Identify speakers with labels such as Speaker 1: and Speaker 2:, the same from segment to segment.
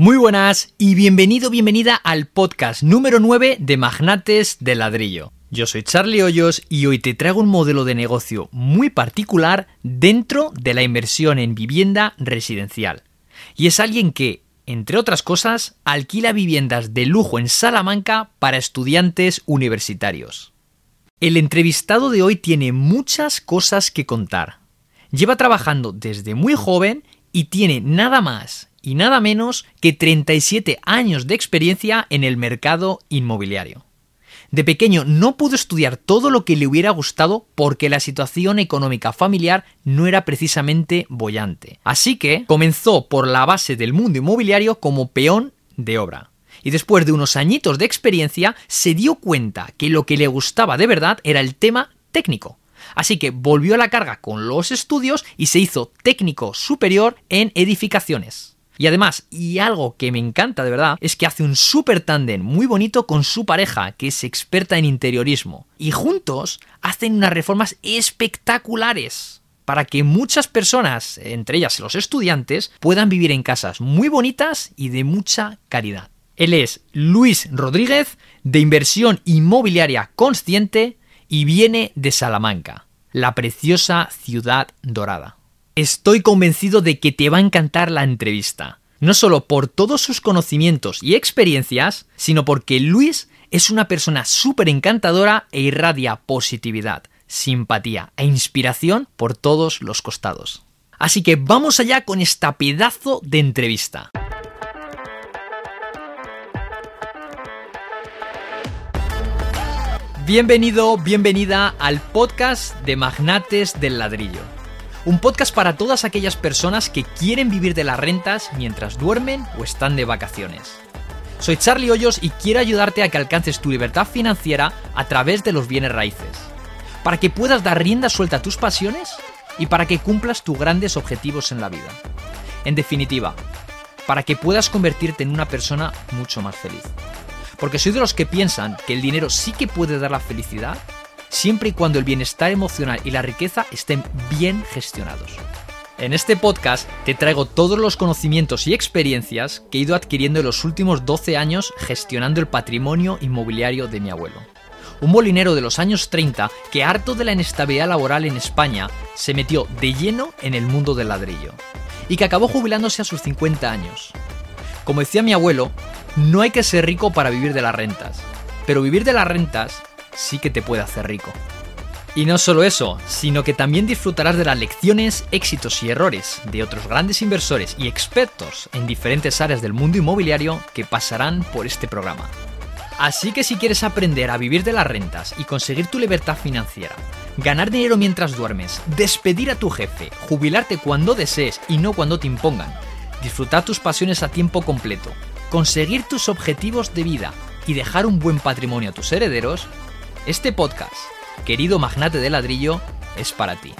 Speaker 1: Muy buenas y bienvenido, bienvenida al podcast número 9 de Magnates del Ladrillo. Yo soy Charlie Hoyos y hoy te traigo un modelo de negocio muy particular dentro de la inversión en vivienda residencial. Y es alguien que, entre otras cosas, alquila viviendas de lujo en Salamanca para estudiantes universitarios. El entrevistado de hoy tiene muchas cosas que contar. Lleva trabajando desde muy joven y tiene nada más y nada menos que 37 años de experiencia en el mercado inmobiliario. De pequeño no pudo estudiar todo lo que le hubiera gustado porque la situación económica familiar no era precisamente bollante. Así que comenzó por la base del mundo inmobiliario como peón de obra. Y después de unos añitos de experiencia se dio cuenta que lo que le gustaba de verdad era el tema técnico. Así que volvió a la carga con los estudios y se hizo técnico superior en edificaciones. Y además, y algo que me encanta de verdad, es que hace un súper tándem muy bonito con su pareja, que es experta en interiorismo. Y juntos hacen unas reformas espectaculares para que muchas personas, entre ellas los estudiantes, puedan vivir en casas muy bonitas y de mucha calidad. Él es Luis Rodríguez, de inversión inmobiliaria consciente, y viene de Salamanca, la preciosa ciudad dorada. Estoy convencido de que te va a encantar la entrevista, no solo por todos sus conocimientos y experiencias, sino porque Luis es una persona súper encantadora e irradia positividad, simpatía e inspiración por todos los costados. Así que vamos allá con esta pedazo de entrevista. Bienvenido, bienvenida al podcast de Magnates del Ladrillo un podcast para todas aquellas personas que quieren vivir de las rentas mientras duermen o están de vacaciones. Soy Charlie Hoyos y quiero ayudarte a que alcances tu libertad financiera a través de los bienes raíces, para que puedas dar rienda suelta a tus pasiones y para que cumplas tus grandes objetivos en la vida. En definitiva, para que puedas convertirte en una persona mucho más feliz. Porque soy de los que piensan que el dinero sí que puede dar la felicidad siempre y cuando el bienestar emocional y la riqueza estén bien gestionados. En este podcast te traigo todos los conocimientos y experiencias que he ido adquiriendo en los últimos 12 años gestionando el patrimonio inmobiliario de mi abuelo. Un molinero de los años 30 que harto de la inestabilidad laboral en España se metió de lleno en el mundo del ladrillo y que acabó jubilándose a sus 50 años. Como decía mi abuelo, no hay que ser rico para vivir de las rentas, pero vivir de las rentas sí que te puede hacer rico. Y no solo eso, sino que también disfrutarás de las lecciones, éxitos y errores de otros grandes inversores y expertos en diferentes áreas del mundo inmobiliario que pasarán por este programa. Así que si quieres aprender a vivir de las rentas y conseguir tu libertad financiera, ganar dinero mientras duermes, despedir a tu jefe, jubilarte cuando desees y no cuando te impongan, disfrutar tus pasiones a tiempo completo, conseguir tus objetivos de vida y dejar un buen patrimonio a tus herederos, este podcast, querido magnate de ladrillo, es para ti.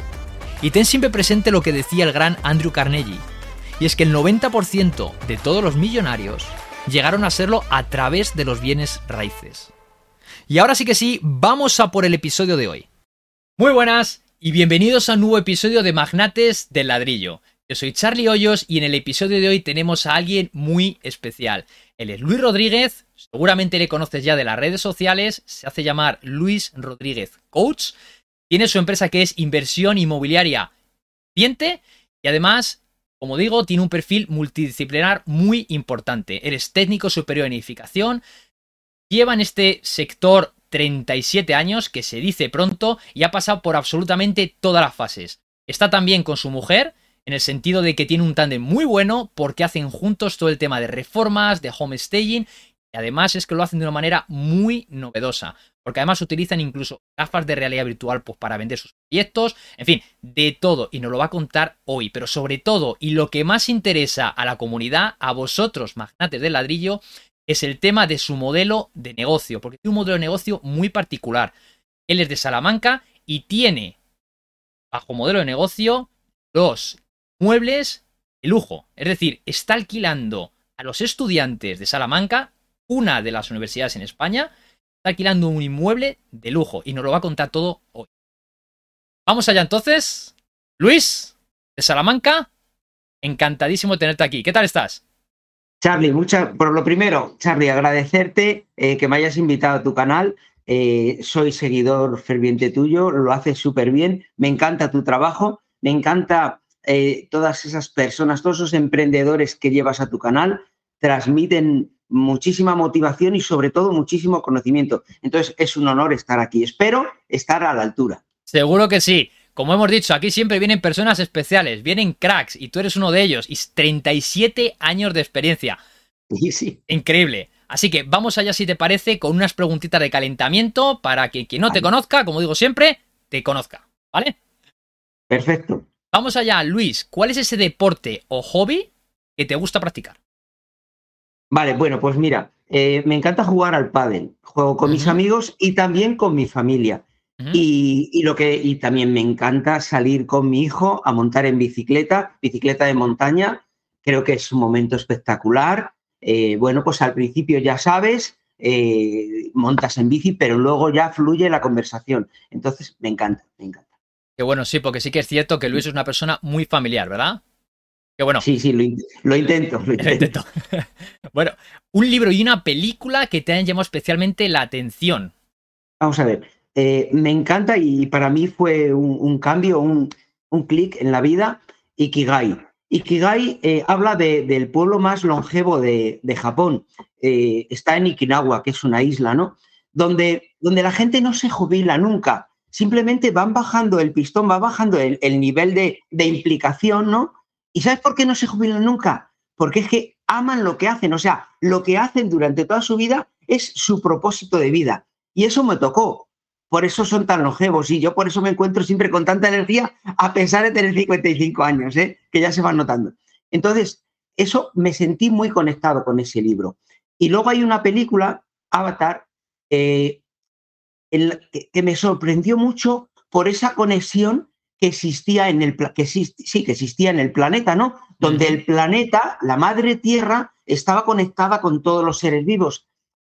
Speaker 1: Y ten siempre presente lo que decía el gran Andrew Carnegie, y es que el 90% de todos los millonarios llegaron a serlo a través de los bienes raíces. Y ahora sí que sí, vamos a por el episodio de hoy. Muy buenas y bienvenidos a un nuevo episodio de Magnates del Ladrillo. Yo soy Charlie Hoyos y en el episodio de hoy tenemos a alguien muy especial. Él es Luis Rodríguez, seguramente le conoces ya de las redes sociales, se hace llamar Luis Rodríguez Coach, tiene su empresa que es Inversión Inmobiliaria Ciente y además, como digo, tiene un perfil multidisciplinar muy importante. Eres técnico superior en edificación, lleva en este sector 37 años, que se dice pronto, y ha pasado por absolutamente todas las fases. Está también con su mujer, en el sentido de que tiene un tándem muy bueno porque hacen juntos todo el tema de reformas, de homestaging además es que lo hacen de una manera muy novedosa, porque además utilizan incluso gafas de realidad virtual pues, para vender sus proyectos, en fin, de todo, y nos lo va a contar hoy, pero sobre todo, y lo que más interesa a la comunidad, a vosotros, magnates del ladrillo, es el tema de su modelo de negocio, porque tiene un modelo de negocio muy particular. Él es de Salamanca y tiene, bajo modelo de negocio, dos muebles de lujo. Es decir, está alquilando a los estudiantes de Salamanca, una de las universidades en España, está alquilando un inmueble de lujo y nos lo va a contar todo hoy. Vamos allá entonces. Luis, de Salamanca, encantadísimo tenerte aquí. ¿Qué tal estás?
Speaker 2: Charlie, mucha, por lo primero, Charlie, agradecerte eh, que me hayas invitado a tu canal. Eh, soy seguidor ferviente tuyo, lo haces súper bien, me encanta tu trabajo, me encanta eh, todas esas personas, todos esos emprendedores que llevas a tu canal, transmiten muchísima motivación y sobre todo muchísimo conocimiento. Entonces es un honor estar aquí. Espero estar a la altura.
Speaker 1: Seguro que sí. Como hemos dicho, aquí siempre vienen personas especiales, vienen cracks y tú eres uno de ellos y 37 años de experiencia.
Speaker 2: Sí, sí.
Speaker 1: Increíble. Así que vamos allá si te parece con unas preguntitas de calentamiento para que quien no te conozca, como digo siempre, te conozca. ¿Vale?
Speaker 2: Perfecto.
Speaker 1: Vamos allá, Luis. ¿Cuál es ese deporte o hobby que te gusta practicar?
Speaker 2: Vale, bueno, pues mira, eh, me encanta jugar al pádel. Juego con mis amigos y también con mi familia. y, lo que, y también me encanta salir con mi hijo a montar en bicicleta, bicicleta de montaña. Creo que es un momento espectacular. Eh, bueno, pues al principio ya sabes, eh, montas en bici, pero luego ya fluye la conversación. Entonces, me encanta, me encanta.
Speaker 1: Qué bueno, sí, porque sí que es cierto que Luis es una persona muy familiar, ¿verdad? Qué bueno.
Speaker 2: Sí, sí, lo, intento. Lo intento.
Speaker 1: bueno, un libro y una película que te han llamado especialmente la atención.
Speaker 2: Vamos a ver, eh, me encanta y para mí fue un, cambio, un, clic en la vida, Ikigai. Ikigai eh, habla del pueblo más longevo de, Japón. Eh, está en Ikinawa, que es una isla, ¿no? Donde, donde la gente no se jubila nunca. Simplemente van bajando el pistón, va bajando el, nivel de, de, implicación, ¿no? ¿Y sabes por qué no se jubilan nunca? Porque es que aman lo que hacen, o sea, lo que hacen durante toda su vida es su propósito de vida. Y eso me tocó. Por eso son tan longevos y yo por eso me encuentro siempre con tanta energía a pesar de tener 55 años, ¿eh? que ya se van notando. Entonces, eso me sentí muy conectado con ese libro. Y luego hay una película, Avatar, eh, que me sorprendió mucho por esa conexión que existía en el que sí, que existía en el planeta, ¿no? Donde el planeta, la madre tierra, estaba conectada con todos los seres vivos.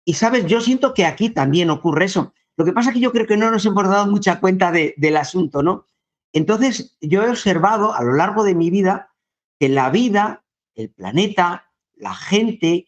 Speaker 2: Y sabes, yo siento que aquí también ocurre eso. Lo que pasa es que yo creo que no nos hemos dado mucha cuenta del asunto, ¿no? Entonces, yo he observado a lo largo de mi vida que la vida, el planeta, la gente,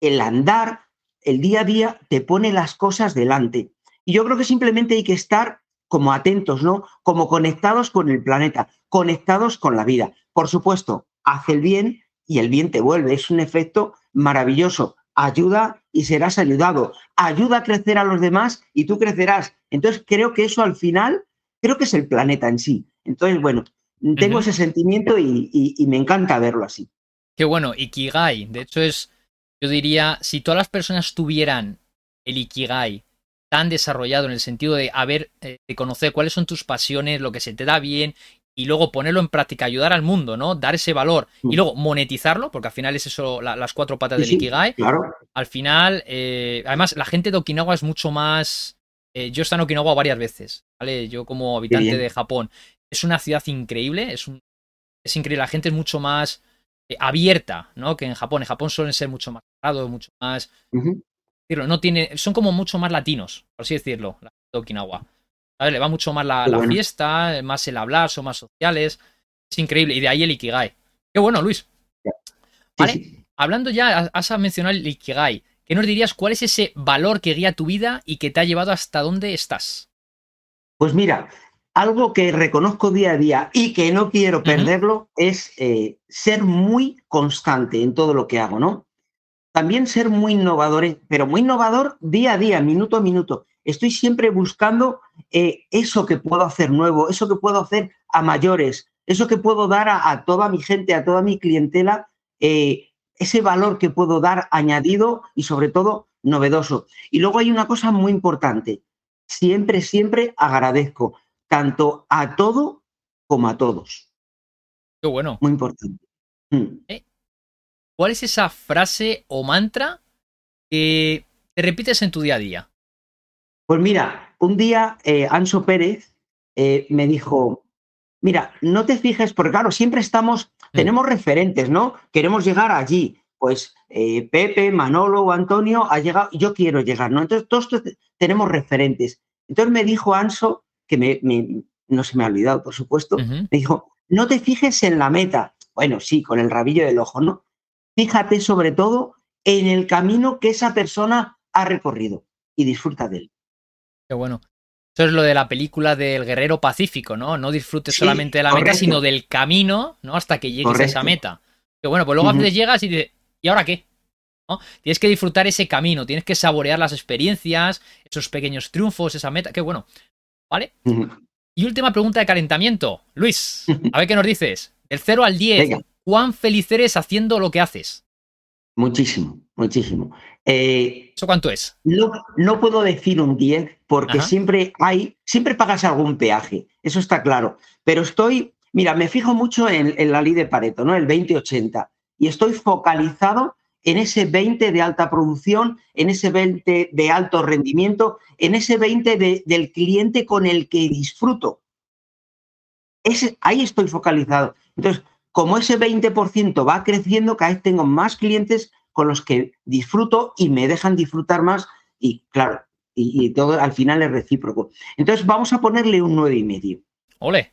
Speaker 2: el andar, el día a día, te pone las cosas delante. Y yo creo que simplemente hay que estar como atentos, ¿no? Como conectados con el planeta, conectados con la vida. Por supuesto, hace el bien y el bien te vuelve. Es un efecto maravilloso. Ayuda y serás ayudado. Ayuda a crecer a los demás y tú crecerás. Entonces, creo que eso al final, creo que es el planeta en sí. Entonces, bueno, tengo ese sentimiento y, y, me encanta verlo así.
Speaker 1: Qué bueno, Ikigai. De hecho, es, yo diría, si todas las personas tuvieran el Ikigai tan desarrollado en el sentido de haber, eh, de conocer cuáles son tus pasiones, lo que se te da bien y luego ponerlo en práctica, ayudar al mundo, ¿no? Dar ese valor y mm. luego monetizarlo, porque al final es eso, las cuatro patas del Ikigai.
Speaker 2: Claro.
Speaker 1: Al final, eh, además, la gente de Okinawa es mucho más. Eh, yo he estado en Okinawa varias veces, ¿vale? Yo como habitante de Japón. Es una ciudad increíble, es, un, es increíble. La gente es mucho más abierta, ¿no? Que en Japón. En Japón suelen ser mucho más cerrados, mucho más no tiene, son como mucho más latinos, por así decirlo, la de Okinawa. A ver, le va mucho más la, fiesta, más el hablar, son más sociales. Es increíble. Y de ahí el Ikigai. Qué bueno, Luis. Vale. Hablando ya, has mencionado el Ikigai. ¿Qué nos dirías cuál es ese valor que guía tu vida y que te ha llevado hasta donde estás?
Speaker 2: Pues mira, algo que reconozco día a día y que no quiero perderlo es eh, ser muy constante en todo lo que hago, ¿no? También ser muy innovador, pero muy innovador día a día, minuto a minuto. Estoy siempre buscando eh, eso que puedo hacer nuevo, eso que puedo hacer a mayores, eso que puedo dar a, toda mi gente, a toda mi clientela, eh, ese valor que puedo dar añadido y sobre todo novedoso. Y luego hay una cosa muy importante, siempre, siempre agradezco, tanto a todo como a todos.
Speaker 1: Qué bueno.
Speaker 2: Muy importante.
Speaker 1: Mm. Eh, ¿Cuál es esa frase o mantra que te repites en tu día a día?
Speaker 2: Pues mira, un día eh, Anso Pérez eh, me dijo, mira, no te fijes, porque claro, siempre estamos, mm. tenemos referentes, ¿no? Queremos llegar allí. Pues eh, Pepe, Manolo o Antonio ha llegado, yo quiero llegar, ¿no? Entonces todos tenemos referentes. Entonces me dijo Anso, que me, no se me ha olvidado, por supuesto, me dijo, no te fijes en la meta. Bueno, sí, con el rabillo del ojo, ¿no? Fíjate sobre todo en el camino que esa persona ha recorrido y disfruta de él.
Speaker 1: Qué bueno. Eso es lo de la película del guerrero pacífico, ¿no? No disfrutes solamente de la meta, sino del camino, ¿no? Hasta que llegues a esa meta. Que bueno, pues luego a veces llegas y dices, ¿y ahora qué? ¿No? Tienes que disfrutar ese camino, tienes que saborear las experiencias, esos pequeños triunfos, esa meta. Qué bueno. ¿Vale? Y última pregunta de calentamiento. Luis, a ver qué nos dices. Del 0 al 10, ¿cuán feliz eres haciendo lo que haces?
Speaker 2: Muchísimo, muchísimo. Eh,
Speaker 1: ¿Eso cuánto es?
Speaker 2: No, no, puedo decir un 10 porque siempre hay, siempre pagas algún peaje, eso está claro. Pero estoy, mira, me fijo mucho en, la ley de Pareto, ¿no? El 20-80. Y estoy focalizado en ese 20 de alta producción, en ese 20 de alto rendimiento, en ese 20 del cliente con el que disfruto. Ese, ahí estoy focalizado. Entonces, como ese 20% va creciendo, cada vez tengo más clientes con los que disfruto y me dejan disfrutar más y claro, y, todo al final es recíproco. Entonces vamos a ponerle un 9,5.
Speaker 1: Ole.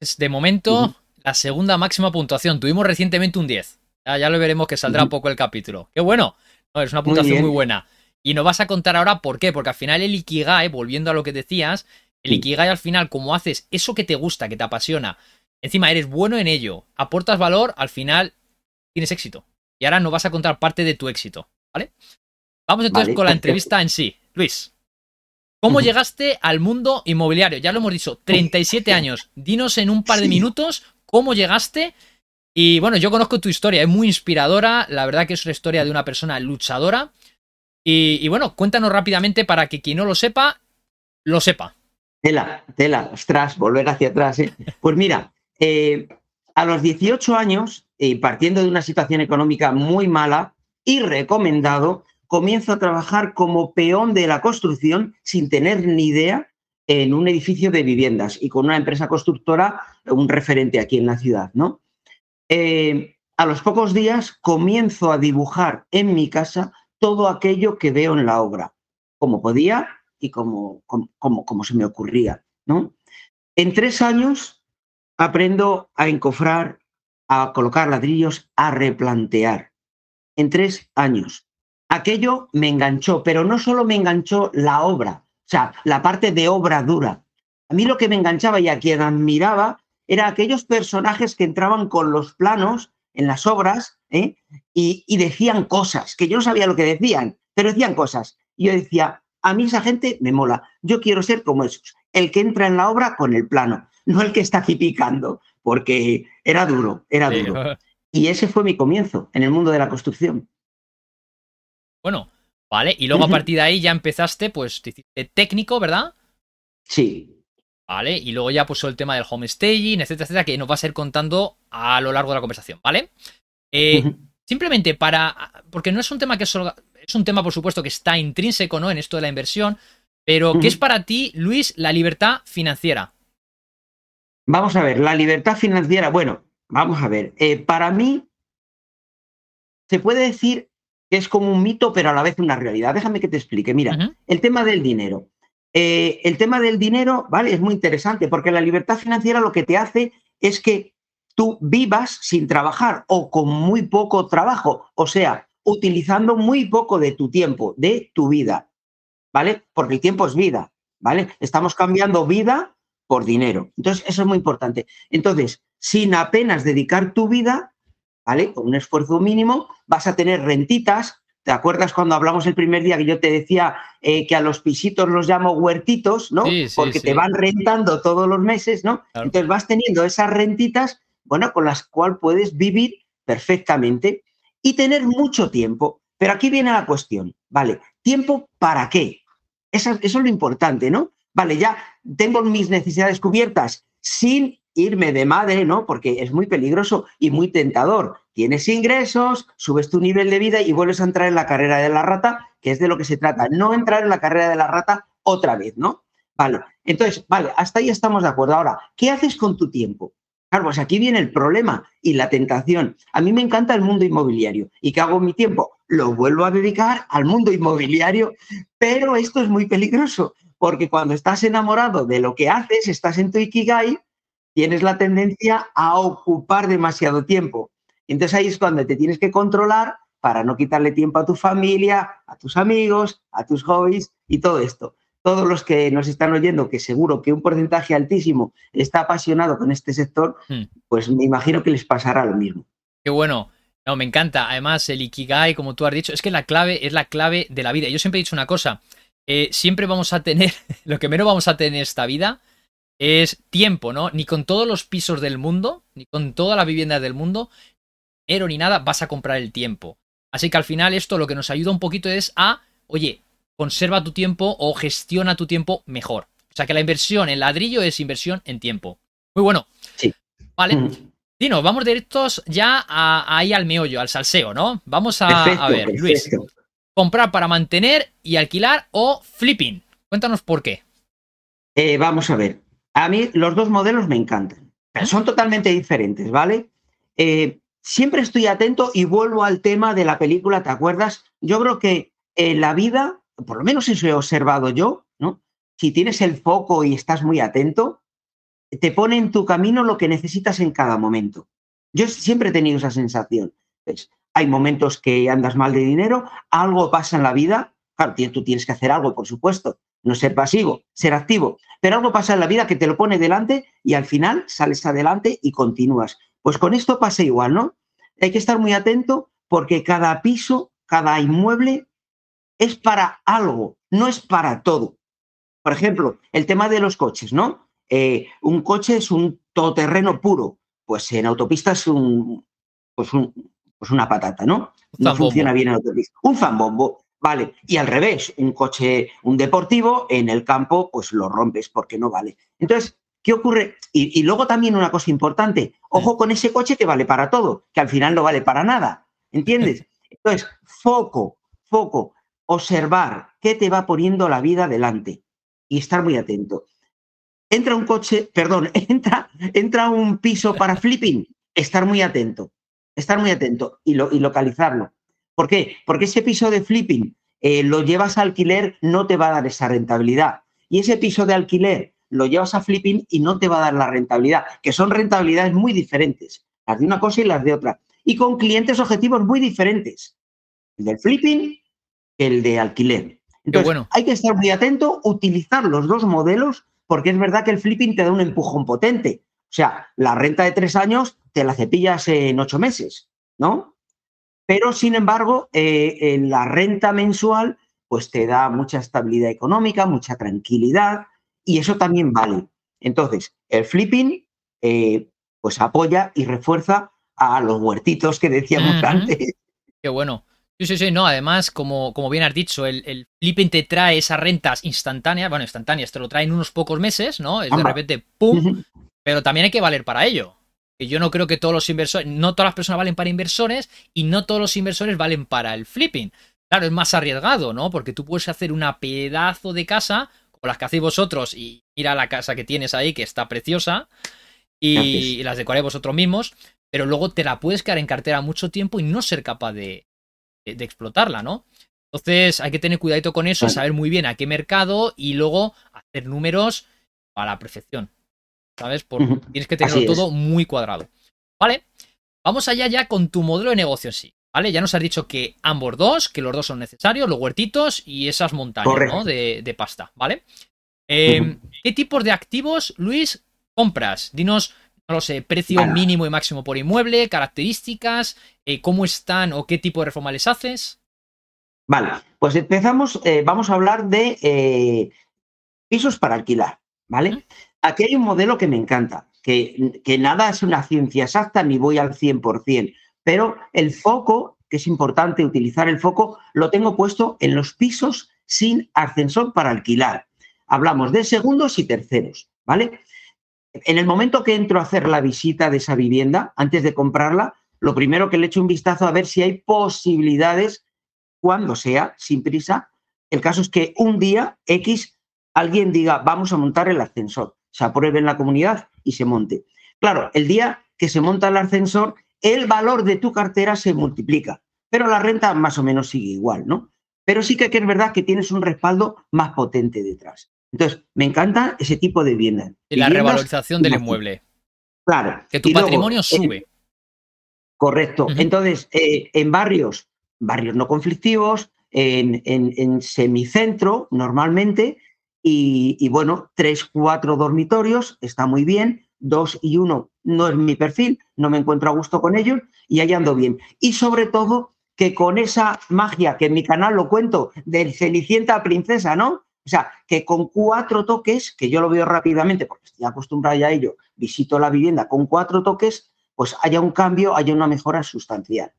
Speaker 1: Es de momento la segunda máxima puntuación. Tuvimos recientemente un 10. Ya, lo veremos que saldrá un poco el capítulo. Qué bueno. es una puntuación muy, buena. Y nos vas a contar ahora por qué. Porque al final el Ikigai, volviendo a lo que decías, el Ikigai al final, como haces eso que te gusta, que te apasiona, encima eres bueno en ello, aportas valor, al final tienes éxito. Y ahora nos vas a contar parte de tu éxito, ¿vale? Vamos entonces con la entrevista en sí. Luis, ¿cómo llegaste al mundo inmobiliario? Ya lo hemos dicho, 37 años. Dinos en un par de minutos cómo llegaste. Y bueno, yo conozco tu historia, es muy inspiradora. La verdad que es una historia de una persona luchadora. Y, bueno, cuéntanos rápidamente para que quien no lo sepa, lo sepa.
Speaker 2: Tela, tela, ostras, volver hacia atrás. ¿eh? Pues mira, eh, a los 18 años, y partiendo de una situación económica muy mala y recomendado, comienzo a trabajar como peón de la construcción sin tener ni idea en un edificio de viviendas y con una empresa constructora, un referente aquí en la ciudad, ¿no? Eh, a los pocos días comienzo a dibujar en mi casa todo aquello que veo en la obra, como podía y como, como, como se me ocurría, ¿no? En tres años aprendo a encofrar, a colocar ladrillos, a replantear. En tres años. Aquello me enganchó, pero no solo me enganchó la obra, o sea, la parte de obra dura. A mí lo que me enganchaba y a quien admiraba era aquellos personajes que entraban con los planos en las obras ¿eh? y, y, decían cosas, que yo no sabía lo que decían, pero decían cosas. Y yo decía, a mí esa gente me mola, yo quiero ser como esos, el que entra en la obra con el plano, no el que está aquí picando, porque era duro, era duro. Y ese fue mi comienzo en el mundo de la construcción.
Speaker 1: Bueno, vale, y luego a partir de ahí ya empezaste, pues, te hiciste técnico, ¿verdad?
Speaker 2: Sí.
Speaker 1: Vale, y luego ya puso el tema del homestaging, etcétera, etcétera, que nos vas a ir contando a lo largo de la conversación, ¿vale? Eh, simplemente para. Porque no es un tema que solo. Es un tema, por supuesto, que está intrínseco, ¿no? En esto de la inversión. Pero, ¿qué es para ti, Luis, la libertad financiera?
Speaker 2: Vamos a ver, la libertad financiera, bueno, vamos a ver, eh, para mí se puede decir que es como un mito, pero a la vez una realidad. Déjame que te explique. Mira, el tema del dinero. Eh, el tema del dinero, ¿vale? Es muy interesante porque la libertad financiera lo que te hace es que tú vivas sin trabajar o con muy poco trabajo, o sea, utilizando muy poco de tu tiempo, de tu vida, ¿vale? Porque el tiempo es vida, ¿vale? Estamos cambiando vida por dinero. Entonces, eso es muy importante. Entonces, sin apenas dedicar tu vida, ¿vale? Con un esfuerzo mínimo, vas a tener rentitas. ¿Te acuerdas cuando hablamos el primer día que yo te decía eh, que a los pisitos los llamo huertitos, ¿no? Porque te van rentando todos los meses, ¿no? Entonces vas teniendo esas rentitas, bueno, con las cuales puedes vivir perfectamente y tener mucho tiempo. Pero aquí viene la cuestión, ¿vale? ¿Tiempo para qué? eso es lo importante, ¿no? vale, ya tengo mis necesidades cubiertas sin irme de madre, ¿no? Porque es muy peligroso y muy tentador. Tienes ingresos, subes tu nivel de vida y vuelves a entrar en la carrera de la rata, que es de lo que se trata. No entrar en la carrera de la rata otra vez, ¿no? Vale, entonces, vale, hasta ahí estamos de acuerdo. Ahora, ¿qué haces con tu tiempo? Claro, pues aquí viene el problema y la tentación. A mí me encanta el mundo inmobiliario. ¿Y qué hago mi tiempo? Lo vuelvo a dedicar al mundo inmobiliario, pero esto es muy peligroso porque cuando estás enamorado de lo que haces, estás en tu ikigai, tienes la tendencia a ocupar demasiado tiempo. Entonces ahí es cuando te tienes que controlar para no quitarle tiempo a tu familia, a tus amigos, a tus hobbies y todo esto. Todos los que nos están oyendo, que seguro que un porcentaje altísimo está apasionado con este sector, hmm. pues me imagino que les pasará lo mismo.
Speaker 1: Qué bueno. No, me encanta. Además, el Ikigai, como tú has dicho, es que la clave es la clave de la vida. Yo siempre he dicho una cosa. Eh, siempre vamos a tener, lo que menos vamos a tener en esta vida es tiempo, ¿no? Ni con todos los pisos del mundo, ni con toda la vivienda del mundo, dinero ni nada, vas a comprar el tiempo. Así que al final esto lo que nos ayuda un poquito es a, oye, conserva tu tiempo o gestiona tu tiempo mejor. O sea que la inversión en ladrillo es inversión en tiempo. Muy bueno.
Speaker 2: Sí.
Speaker 1: Vale. Mm. Dino, vamos directos ya ahí al meollo, al salseo, ¿no? Vamos a, ver, Luis. Comprar para mantener y alquilar o flipping. Cuéntanos por qué.
Speaker 2: Eh, vamos a ver. A mí los dos modelos me encantan. Pero son totalmente diferentes, ¿vale? Eh, siempre estoy atento y vuelvo al tema de la película, ¿te acuerdas? Yo creo que en la vida, por lo menos eso he observado yo, ¿no? Si tienes el foco y estás muy atento, te pone en tu camino lo que necesitas en cada momento. Yo siempre he tenido esa sensación. Hay momentos que andas mal de dinero, algo pasa en la vida, claro, tú tienes que hacer algo, por supuesto, no ser pasivo, ser activo, pero algo pasa en la vida que te lo pone delante y al final sales adelante y continúas. Pues con esto pasa igual, ¿no? Hay que estar muy atento porque cada piso, cada inmueble es para algo, no es para todo. Por ejemplo, el tema de los coches, ¿no? Eh, un coche es un todoterreno puro, pues en autopista es un, pues, pues una patata, ¿no? No funciona bien en autopista. Un fanbombo, vale. Y al revés, un coche, un deportivo, en el campo, pues lo rompes porque no vale. Entonces, ¿qué ocurre? Y, y luego también una cosa importante, ojo con ese coche que vale para todo, que al final no vale para nada. ¿Entiendes? Entonces, foco, foco, observar qué te va poniendo la vida delante y estar muy atento entra un coche, perdón, entra, entra un piso para flipping, estar muy atento, estar muy atento y, lo, y localizarlo. ¿Por qué? Porque ese piso de flipping eh, lo llevas a alquiler, no te va a dar esa rentabilidad. Y ese piso de alquiler lo llevas a flipping y no te va a dar la rentabilidad, que son rentabilidades muy diferentes, las de una cosa y las de otra. Y con clientes objetivos muy diferentes. El del flipping que el de alquiler. Entonces, bueno. hay que estar muy atento, utilizar los dos modelos porque es verdad que el flipping te da un empujón potente. O sea, la renta de tres años te la cepillas en ocho meses, ¿no? Pero, sin embargo, eh, en la renta mensual, pues te da mucha estabilidad económica, mucha tranquilidad, y eso también vale. Entonces, el flipping, eh, pues apoya y refuerza a los huertitos que decíamos antes.
Speaker 1: Qué bueno. Sí, sí, sí, no, además, como, como bien has dicho, el, el, flipping te trae esas rentas instantáneas, bueno, instantáneas, te lo trae en unos pocos meses, ¿no? Es de repente, ¡pum! Pero también hay que valer para ello. Yo no creo que todos los inversores, no todas las personas valen para inversores y no todos los inversores valen para el flipping. Claro, es más arriesgado, ¿no? Porque tú puedes hacer una pedazo de casa, como las que hacéis vosotros, y mira la casa que tienes ahí, que está preciosa, y, y las decoráis vosotros mismos, pero luego te la puedes quedar en cartera mucho tiempo y no ser capaz de, de explotarla, ¿no? Entonces hay que tener cuidadito con eso, saber muy bien a qué mercado y luego hacer números a la perfección. ¿Sabes? Porque tienes que tenerlo todo muy cuadrado. ¿Vale? Vamos allá ya con tu modelo de negocio en sí. ¿Vale? Ya nos has dicho que ambos dos, que los dos son necesarios, los huertitos y esas montañas, ¿no? De, pasta, ¿vale? Em, ¿Qué tipos de activos, Luis, compras? Dinos no lo sé, precio mínimo y máximo por inmueble, características, eh, cómo están o qué tipo de reforma les haces.
Speaker 2: Vale, pues empezamos, eh, vamos a hablar de eh, pisos para alquilar, ¿vale? Aquí hay un modelo que me encanta, que, nada es una ciencia exacta ni voy al 100%, pero el foco, que es importante utilizar el foco, lo tengo puesto en los pisos sin ascensor para alquilar. Hablamos de segundos y terceros, ¿vale? En el momento que entro a hacer la visita de esa vivienda, antes de comprarla, lo primero que le echo un vistazo a ver si hay posibilidades, cuando sea, sin prisa. El caso es que un día X alguien diga, vamos a montar el ascensor, se apruebe en la comunidad y se monte. Claro, el día que se monta el ascensor, el valor de tu cartera se multiplica, pero la renta más o menos sigue igual, ¿no? Pero sí que es verdad que tienes un respaldo más potente detrás. Entonces, me encanta ese tipo de vivienda.
Speaker 1: Y la revalorización del inmueble.
Speaker 2: Claro.
Speaker 1: Que tu patrimonio eh, sube.
Speaker 2: Correcto. Entonces, eh, en barrios, barrios no conflictivos, en, semicentro normalmente, y, bueno, tres, cuatro dormitorios, está muy bien, dos y uno no es mi perfil, no me encuentro a gusto con ellos y ahí ando bien. Y sobre todo que con esa magia que en mi canal lo cuento de Cenicienta Princesa, ¿no? O sea, que con cuatro toques, que yo lo veo rápidamente porque estoy acostumbrado ya a ello, visito la vivienda con cuatro toques, pues haya un cambio, haya una mejora sustancial.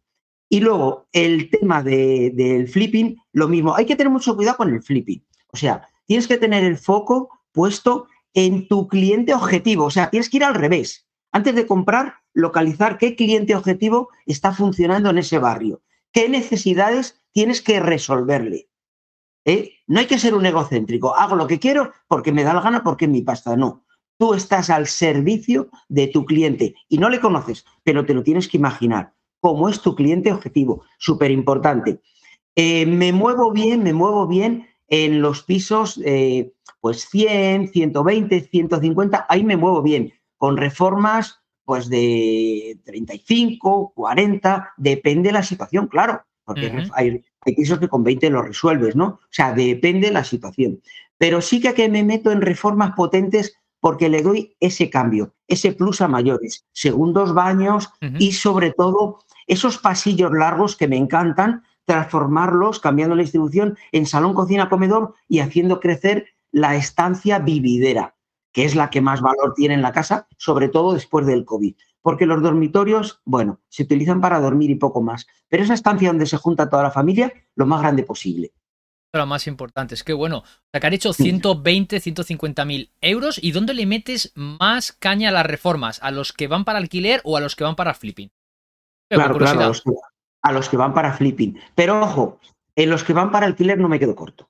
Speaker 2: Y luego, el tema del flipping, lo mismo. Hay que tener mucho cuidado con el flipping. O sea, tienes que tener el foco puesto en tu cliente objetivo. O sea, tienes que ir al revés. Antes de comprar, localizar qué cliente objetivo está funcionando en ese barrio. ¿Qué necesidades tienes que resolverle? ¿Eh? No hay que ser un egocéntrico. Hago lo que quiero porque me da la gana, porque es mi pasta. No. Tú estás al servicio de tu cliente y no le conoces, pero te lo tienes que imaginar cómo es tu cliente objetivo. Súper importante. Eh, me muevo bien, me muevo bien en los pisos, eh, pues 100, 120, 150, ahí me muevo bien, con reformas pues de 35, 40, depende de la situación, claro, porque hay, pisos que con 20 lo resuelves, ¿no? O sea, depende de la situación. Pero sí que, que me meto en reformas potentes porque le doy ese cambio, ese plus a mayores, segundos baños y sobre todo esos pasillos largos que me encantan, transformarlos, cambiando la distribución en salón, cocina, comedor y haciendo crecer la estancia vividera, que es la que más valor tiene en la casa, sobre todo después del COVID. Porque los dormitorios, bueno, se utilizan para dormir y poco más. Pero esa estancia donde se junta toda la familia, lo más grande posible
Speaker 1: lo más importante. Es que bueno, o que han hecho 120, 150 mil euros. ¿Y dónde le metes más caña a las reformas? ¿A los que van para alquiler o a los que van para flipping?
Speaker 2: claro, claro, a los, que, van para flipping. Pero ojo, en los que van para alquiler no me quedo corto.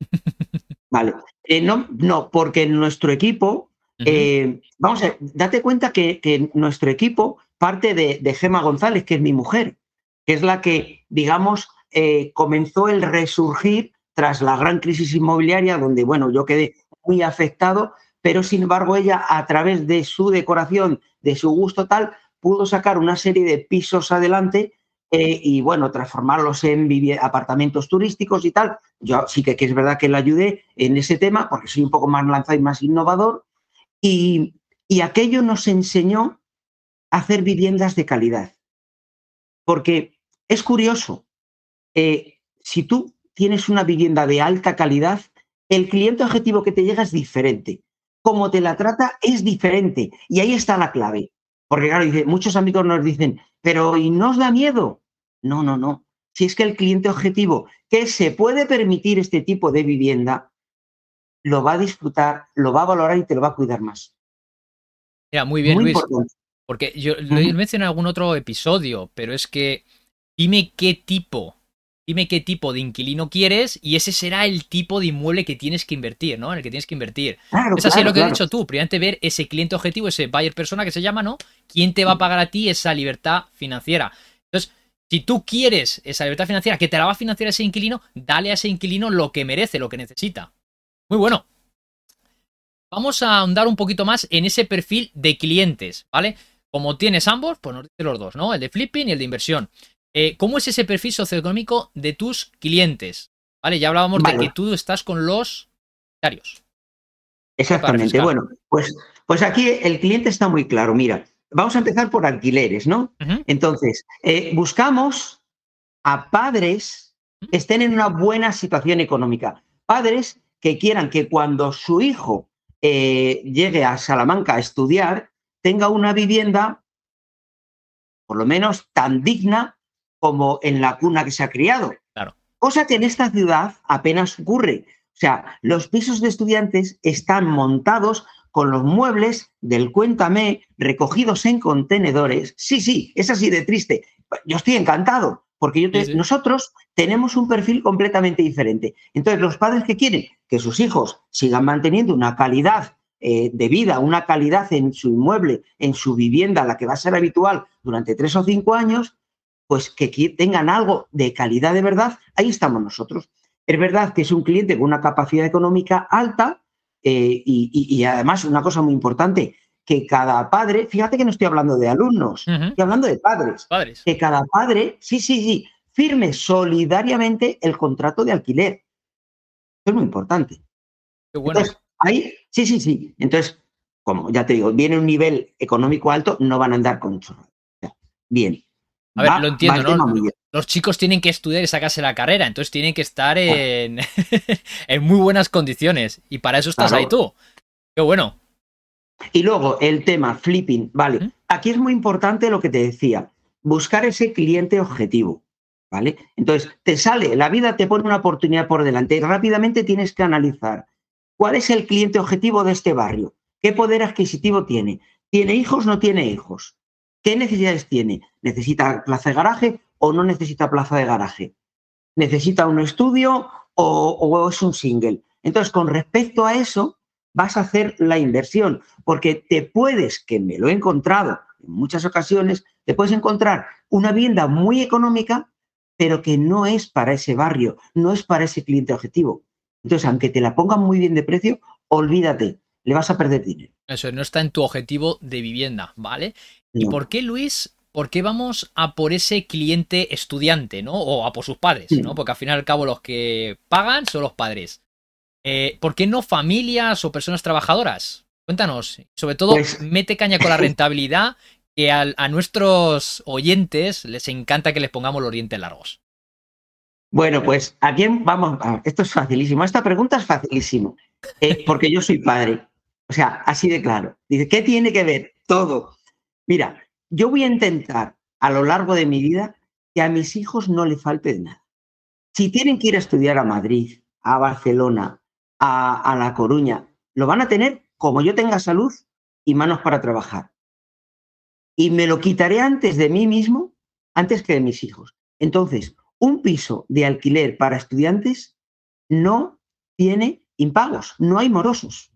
Speaker 2: vale. Eh, no, no, porque en nuestro equipo, eh, vamos a ver, date cuenta que, nuestro equipo parte de, de Gema González, que es mi mujer, que es la que, digamos, eh, comenzó el resurgir tras la gran crisis inmobiliaria, donde, bueno, yo quedé muy afectado, pero sin embargo ella, a través de su decoración, de su gusto tal, pudo sacar una serie de pisos adelante eh, y, bueno, transformarlos en apartamentos turísticos y tal. Yo sí que, es verdad que le ayudé en ese tema, porque soy un poco más lanzado y más innovador, y, y aquello nos enseñó a hacer viviendas de calidad. Porque es curioso, eh, si tú tienes una vivienda de alta calidad, el cliente objetivo que te llega es diferente. Como te la trata es diferente. Y ahí está la clave. Porque claro, dice, muchos amigos nos dicen, pero ¿y no os da miedo? No, no, no. Si es que el cliente objetivo que se puede permitir este tipo de vivienda, lo va a disfrutar, lo va a valorar y te lo va a cuidar más.
Speaker 1: Mira, muy bien, Luis. Porque yo lo he mencionado en algún otro episodio, pero es que dime qué tipo dime qué tipo de inquilino quieres y ese será el tipo de inmueble que tienes que invertir, ¿no? En el que tienes que invertir. es así lo que has dicho tú. Primero ver ese cliente objetivo, ese buyer persona que se llama, ¿no? ¿Quién te va a pagar a ti esa libertad financiera? Si tú quieres esa libertad financiera que te la va a financiar ese inquilino, dale a ese inquilino lo que merece, lo que necesita. Muy bueno. Vamos a ahondar un poquito más en ese perfil de clientes, ¿vale? Como tienes ambos, pues nos dice los dos, ¿no? El de flipping y el de inversión. Eh, ¿Cómo es ese perfil socioeconómico de tus clientes? Vale, ya hablábamos de que tú estás con los diarios.
Speaker 2: Exactamente. Bueno, pues, pues aquí el cliente está muy claro. Mira, vamos a empezar por alquileres, ¿no? Entonces, eh, buscamos a padres que estén en una buena situación económica. Padres que quieran que cuando su hijo eh, llegue a Salamanca a estudiar, tenga una vivienda, por lo menos tan digna como en la cuna que se ha criado.
Speaker 1: Claro.
Speaker 2: Cosa que en esta ciudad apenas ocurre. O sea, los pisos de estudiantes están montados con los muebles del Cuéntame recogidos en contenedores. Sí, sí, es así de triste. Yo estoy encantado, porque yo nosotros tenemos un perfil completamente diferente. Entonces, los padres que quieren que sus hijos sigan manteniendo una calidad eh, de vida, una calidad en su inmueble, en su vivienda, la que va a ser habitual durante tres o cinco años, pues que tengan algo de calidad de verdad, ahí estamos nosotros. Es verdad que es un cliente con una capacidad económica alta eh, y, además una cosa muy importante, que cada padre, fíjate que no estoy hablando de alumnos, estoy hablando de padres,
Speaker 1: Padres.
Speaker 2: que cada padre, sí, sí, sí, firme solidariamente el contrato de alquiler. Eso es muy importante.
Speaker 1: Qué bueno.
Speaker 2: Entonces, ahí, sí, sí, sí. Entonces, como ya te digo, viene un nivel económico alto, no van a andar con chorradas. O sea, Bien.
Speaker 1: A ver,
Speaker 2: Va-
Speaker 1: lo entiendo, ¿no?
Speaker 2: tema muy bien.
Speaker 1: Los chicos tienen que estudiar y sacarse la carrera, entonces tienen que estar en, en muy buenas condiciones. Y para eso estás
Speaker 2: Claro.
Speaker 1: ahí tú. Qué bueno.
Speaker 2: Y luego el tema flipping, vale. Aquí es muy importante lo que te decía, buscar ese cliente objetivo, ¿vale? Entonces, te sale, la vida te pone una oportunidad por delante y rápidamente tienes que analizar cuál es el cliente objetivo de este barrio, qué poder adquisitivo tiene, tiene hijos, no tiene hijos, qué necesidades tiene, necesita plaza de garaje o no necesita plaza de garaje, necesita un estudio o, o es un single. Entonces, con respecto a eso, vas a hacer la inversión, porque te puedes, que me lo he encontrado en muchas ocasiones, te puedes encontrar una vivienda muy económica, pero que no es para ese barrio, no es para ese cliente objetivo. Entonces, aunque te la pongan muy bien de precio, olvídate, le vas a perder dinero.
Speaker 1: Eso no está en tu objetivo de vivienda, ¿vale? ¿Y por qué, Luis? ¿Por qué vamos a por ese cliente estudiante, ¿no? O a por sus padres. ¿no? Porque al fin y al cabo los que pagan son los padres. Eh, ¿Por qué no familias o personas trabajadoras? Cuéntanos. Sobre todo,
Speaker 2: Pues-
Speaker 1: mete caña con la rentabilidad, que a nuestros oyentes les encanta que les pongamos los dientes largos.
Speaker 2: Bueno, pues a quién vamos. a- esto es facilísimo. Esta pregunta es facilísimo. Eh, porque yo soy padre. O sea, así de claro. Dice, ¿qué tiene que ver? Todo. Mira, yo voy a intentar a lo largo de mi vida que a mis hijos no le falte de nada. Si tienen que ir a estudiar a Madrid, a Barcelona, a, a La Coruña, lo van a tener como yo tenga salud y manos para trabajar. Y me lo quitaré antes de mí mismo, antes que de mis hijos. Entonces, un piso de alquiler para estudiantes no tiene impagos, no hay morosos.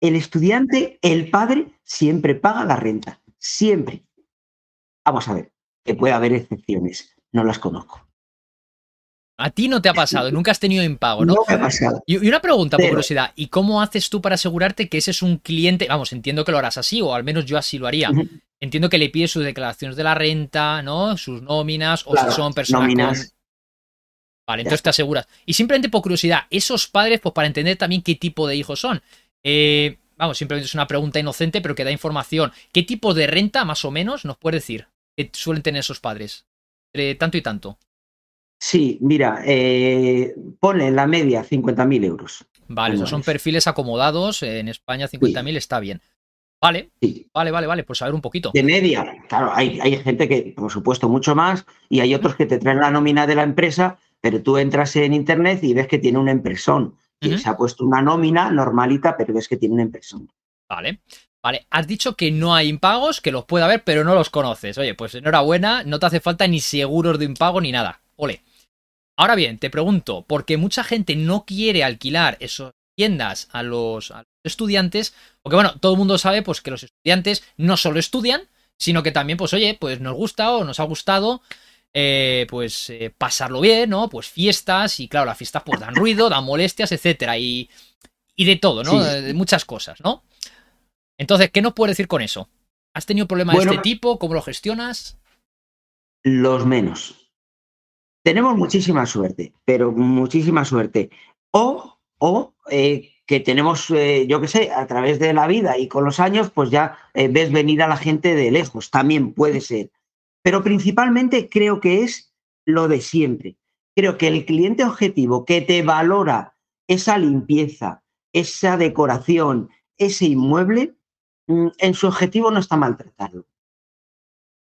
Speaker 2: El estudiante, el padre, siempre paga la renta, siempre. Vamos a ver, que puede haber excepciones, no las conozco.
Speaker 1: A ti no te ha pasado, nunca has tenido impago, ¿no?
Speaker 2: No me ha pasado.
Speaker 1: Y una pregunta por
Speaker 2: Pero-
Speaker 1: curiosidad, ¿y cómo haces tú para asegurarte que ese es un cliente? Vamos, entiendo que lo harás así, o al menos yo así lo haría. Entiendo que le pides sus declaraciones de la renta, ¿no? Sus nóminas, o
Speaker 2: Claro,
Speaker 1: si son personas
Speaker 2: nóminas.
Speaker 1: con. Vale, entonces te aseguras. Y simplemente por curiosidad, esos padres, pues para entender también qué tipo de hijos son. Eh, vamos, simplemente es una pregunta inocente, pero que da información. ¿Qué tipo de renta, más o menos, nos puede decir que suelen tener esos padres? Entre tanto y tanto.
Speaker 2: Sí, mira, eh, ponle en la media 50.000 euros.
Speaker 1: Vale, esos son perfiles acomodados. En España 50.000 está bien. Vale,
Speaker 2: Sí,
Speaker 1: vale, vale, vale. Pues a ver un poquito.
Speaker 2: de media. Claro, hay, hay gente que, por supuesto, mucho más, y hay otros que te traen la nómina de la empresa, pero tú entras en internet y ves que tiene una impresón. Se ha puesto una nómina normalita, pero ves que tiene una impresón.
Speaker 1: Vale. Vale, has dicho que no hay impagos, que los puede haber, pero no los conoces. Oye, pues enhorabuena, no te hace falta ni seguros de impago ni nada. Ole. Ahora bien, te pregunto, porque mucha gente no quiere alquilar esas tiendas a los, a los estudiantes, porque bueno, todo el mundo sabe pues que los estudiantes no solo estudian, sino que también, pues oye, pues nos gusta o nos ha gustado eh, pues eh, pasarlo bien, ¿no? Pues fiestas, y claro, las fiestas pues dan ruido, dan molestias, etcétera, y, y de todo, ¿no?
Speaker 2: Sí.
Speaker 1: De, muchas cosas, ¿no? Entonces, ¿qué nos puedes decir con eso? ¿Has tenido problemas
Speaker 2: Bueno.
Speaker 1: de este tipo? ¿Cómo lo gestionas?
Speaker 2: Los menos. Tenemos muchísima suerte, pero muchísima suerte. O, o eh, que tenemos, eh, yo qué sé, a través de la vida y con los años, pues ya eh, ves venir a la gente de lejos, también puede ser. Pero principalmente creo que es lo de siempre. Creo que el cliente objetivo que te valora esa limpieza, esa decoración, ese inmueble, mm, en su objetivo no está maltratarlo.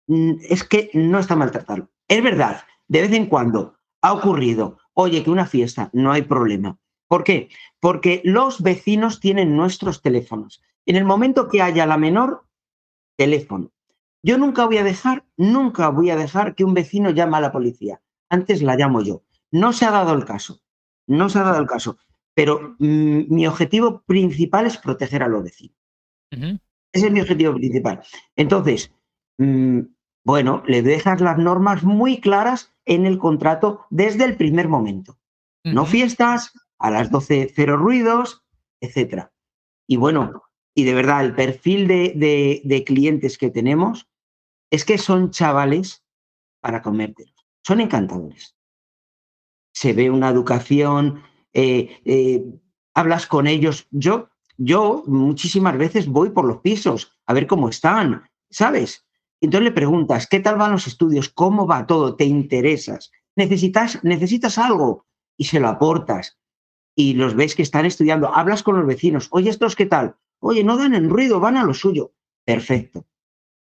Speaker 2: Mm, Es que no está maltratarlo. Es verdad, de vez en cuando ha ocurrido, oye, que una fiesta, no hay problema. ¿Por qué? Porque los vecinos tienen nuestros teléfonos. En el momento que haya la menor, teléfono. Yo nunca voy a dejar, nunca voy a dejar que un vecino llame a la policía. Antes la llamo yo. No se ha dado el caso. No se ha dado el caso. Pero mm, mi objetivo principal es proteger a los vecinos. Ese es mi objetivo principal. Entonces, mm, bueno, le dejas las normas muy claras en el contrato desde el primer momento. No fiestas, a las 12 cero ruidos, etcétera. Y bueno, y de verdad el perfil de, de clientes que tenemos es que son chavales para comértelos. Son encantadores. Se ve una educación, eh, eh, hablas con ellos. Yo, yo muchísimas veces voy por los pisos a ver cómo están, ¿sabes? Entonces le preguntas, ¿qué tal van los estudios? ¿Cómo va todo? ¿Te interesas? ¿Necesitas, necesitas algo? Y se lo aportas. Y los ves que están estudiando. Hablas con los vecinos. Oye, ¿estos qué tal? Oye, no dan en ruido, van a lo suyo. Perfecto.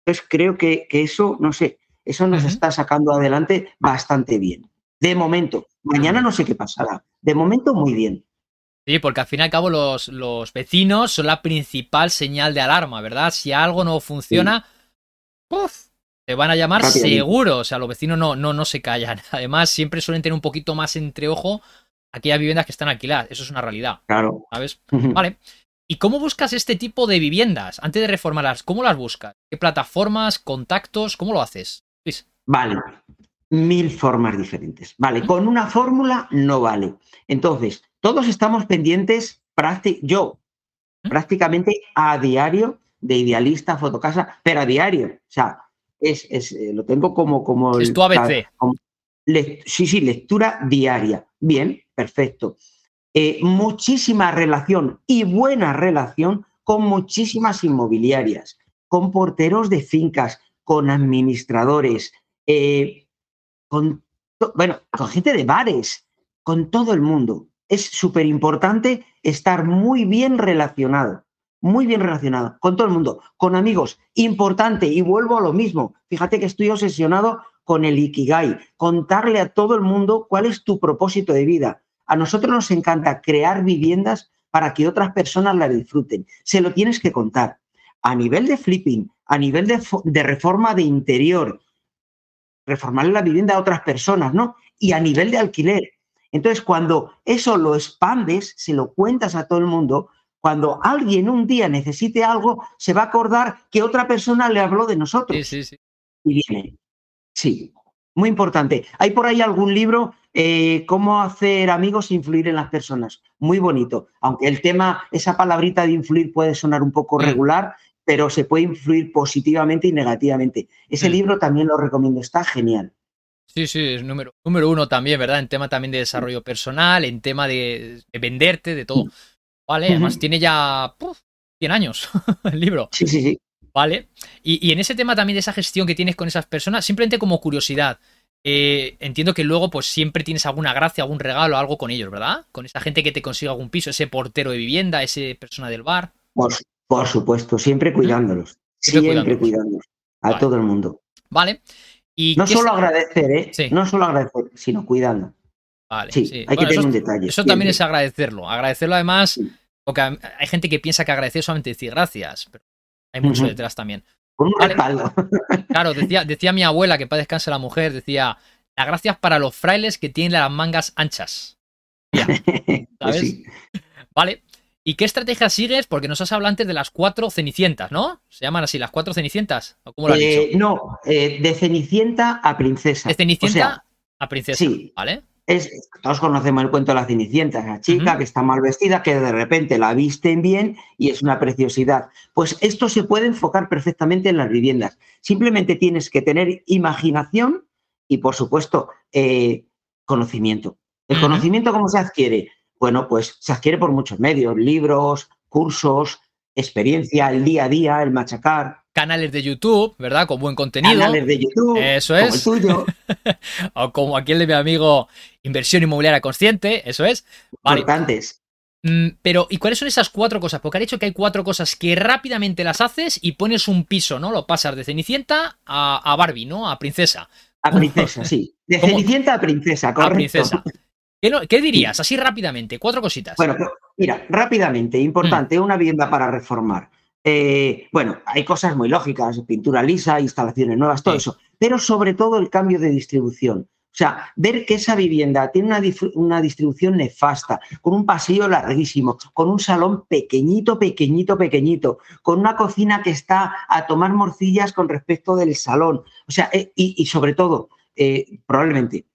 Speaker 2: Entonces creo que, que eso, no sé, eso nos está sacando adelante bastante bien. De momento, mañana no sé qué pasará. De momento, muy bien.
Speaker 1: Sí, porque al fin y al cabo los, los vecinos son la principal señal de alarma, ¿verdad? Si algo no funciona, te van a llamar seguro. O sea, los vecinos no, no, no se callan. Además, siempre suelen tener un poquito más entre ojo aquellas viviendas que están alquiladas. Eso es una realidad.
Speaker 2: Claro.
Speaker 1: ¿Sabes? Vale. ¿Y cómo buscas este tipo de viviendas? Antes de reformarlas, ¿cómo las buscas? ¿Qué plataformas, contactos? ¿Cómo lo haces?
Speaker 2: Vale, mil formas diferentes. Vale, con una fórmula no vale. Entonces, todos estamos pendientes, yo prácticamente a diario de idealista, fotocasa, pero a diario. O sea, es, eh, lo tengo como... como
Speaker 1: es tu ABC.
Speaker 2: sí, sí, lectura diaria. Bien, perfecto. Eh, muchísima relación y buena relación con muchísimas inmobiliarias, con porteros de fincas, con administradores, eh, con, bueno, con gente de bares, con todo el mundo. Es súper importante estar muy bien relacionado, muy bien relacionado con todo el mundo, con amigos. Importante, y vuelvo a lo mismo. Fíjate que estoy obsesionado con el Ikigai, contarle a todo el mundo cuál es tu propósito de vida. A nosotros nos encanta crear viviendas para que otras personas las disfruten. Se lo tienes que contar. A nivel de flipping, a nivel de, de reforma de interior, reformarle la vivienda a otras personas, ¿no? Y a nivel de alquiler. Entonces, cuando eso lo expandes, se lo cuentas a todo el mundo, cuando alguien un día necesite algo, se va a acordar que otra persona le habló de nosotros.
Speaker 1: Sí, sí, sí.
Speaker 2: Y viene. Sí, muy importante. Hay por ahí algún libro, eh, Cómo hacer amigos e influir en las personas. Muy bonito. Aunque el tema, esa palabrita de influir puede sonar un poco mm. regular, pero se puede influir positivamente y negativamente. Ese mm. libro también lo recomiendo, está genial.
Speaker 1: Sí, sí, es número, número uno también, ¿verdad? En tema también de desarrollo personal, en tema de, venderte, de todo. Vale, además tiene ya 100 años el libro.
Speaker 2: Sí, sí, sí.
Speaker 1: Vale. Y, en ese tema también de esa gestión que tienes con esas personas, simplemente como curiosidad, eh, entiendo que luego pues siempre tienes alguna gracia, algún regalo, algo con ellos, ¿verdad? Con esa gente que te consigue algún piso, ese portero de vivienda, ese persona del bar.
Speaker 2: Por supuesto, siempre cuidándolos. Siempre, cuidándolos. A todo el mundo.
Speaker 1: Vale.
Speaker 2: ¿Y no solo agradecer, ¿eh? No solo agradecer, sino cuidando.
Speaker 1: Vale.
Speaker 2: Sí, hay que tener un detalle.
Speaker 1: Eso también es agradecerlo. Agradecerlo además, porque hay gente que piensa que agradecer solamente decir gracias, pero hay mucho detrás también.
Speaker 2: Con un respaldo.
Speaker 1: Claro, decía, decía mi abuela, que para descansar la mujer, decía, las gracias para los frailes que tienen las mangas anchas.
Speaker 2: Pues ¿Sabes?
Speaker 1: Vale. ¿Y qué estrategia sigues? Porque nos has hablado antes de las cuatro cenicientas, ¿no? ¿Se llaman así, las cuatro cenicientas? cómo lo has
Speaker 2: eh, No, eh, de cenicienta a princesa.
Speaker 1: De cenicienta a princesa, sí, ¿vale?
Speaker 2: Es, todos conocemos el cuento de la cenicienta, esa chica que está mal vestida, que de repente la visten bien y es una preciosidad. Pues esto se puede enfocar perfectamente en las viviendas. Simplemente tienes que tener imaginación y, por supuesto, eh, conocimiento. ¿El conocimiento cómo se adquiere? Bueno, pues se adquiere por muchos medios, libros, cursos, experiencia, el día a día, el machacar.
Speaker 1: Canales de YouTube, ¿verdad? Con buen contenido.
Speaker 2: Canales de YouTube.
Speaker 1: Eso es.
Speaker 2: Como el tuyo.
Speaker 1: o como aquí el de mi amigo Inversión Inmobiliaria Consciente, eso es.
Speaker 2: Vale.
Speaker 1: Mm, pero, ¿y cuáles son esas cuatro cosas? Porque ha dicho que hay cuatro cosas que rápidamente las haces y pones un piso, ¿no? Lo pasas de Cenicienta a, Barbie, ¿no? A princesa.
Speaker 2: A princesa, sí. De Cenicienta a princesa, correcto. A princesa.
Speaker 1: ¿Qué, dirías? Así rápidamente, cuatro cositas.
Speaker 2: Bueno, mira, rápidamente, importante, mm. una vivienda para reformar. Eh, bueno, hay cosas muy lógicas, pintura lisa, instalaciones nuevas, todo eso, pero sobre todo el cambio de distribución. O sea, ver que esa vivienda tiene una, una, distribución nefasta, con un pasillo larguísimo, con un salón pequeñito, pequeñito, pequeñito, con una cocina que está a tomar morcillas con respecto del salón. O sea, eh, y, sobre todo, eh, probablemente,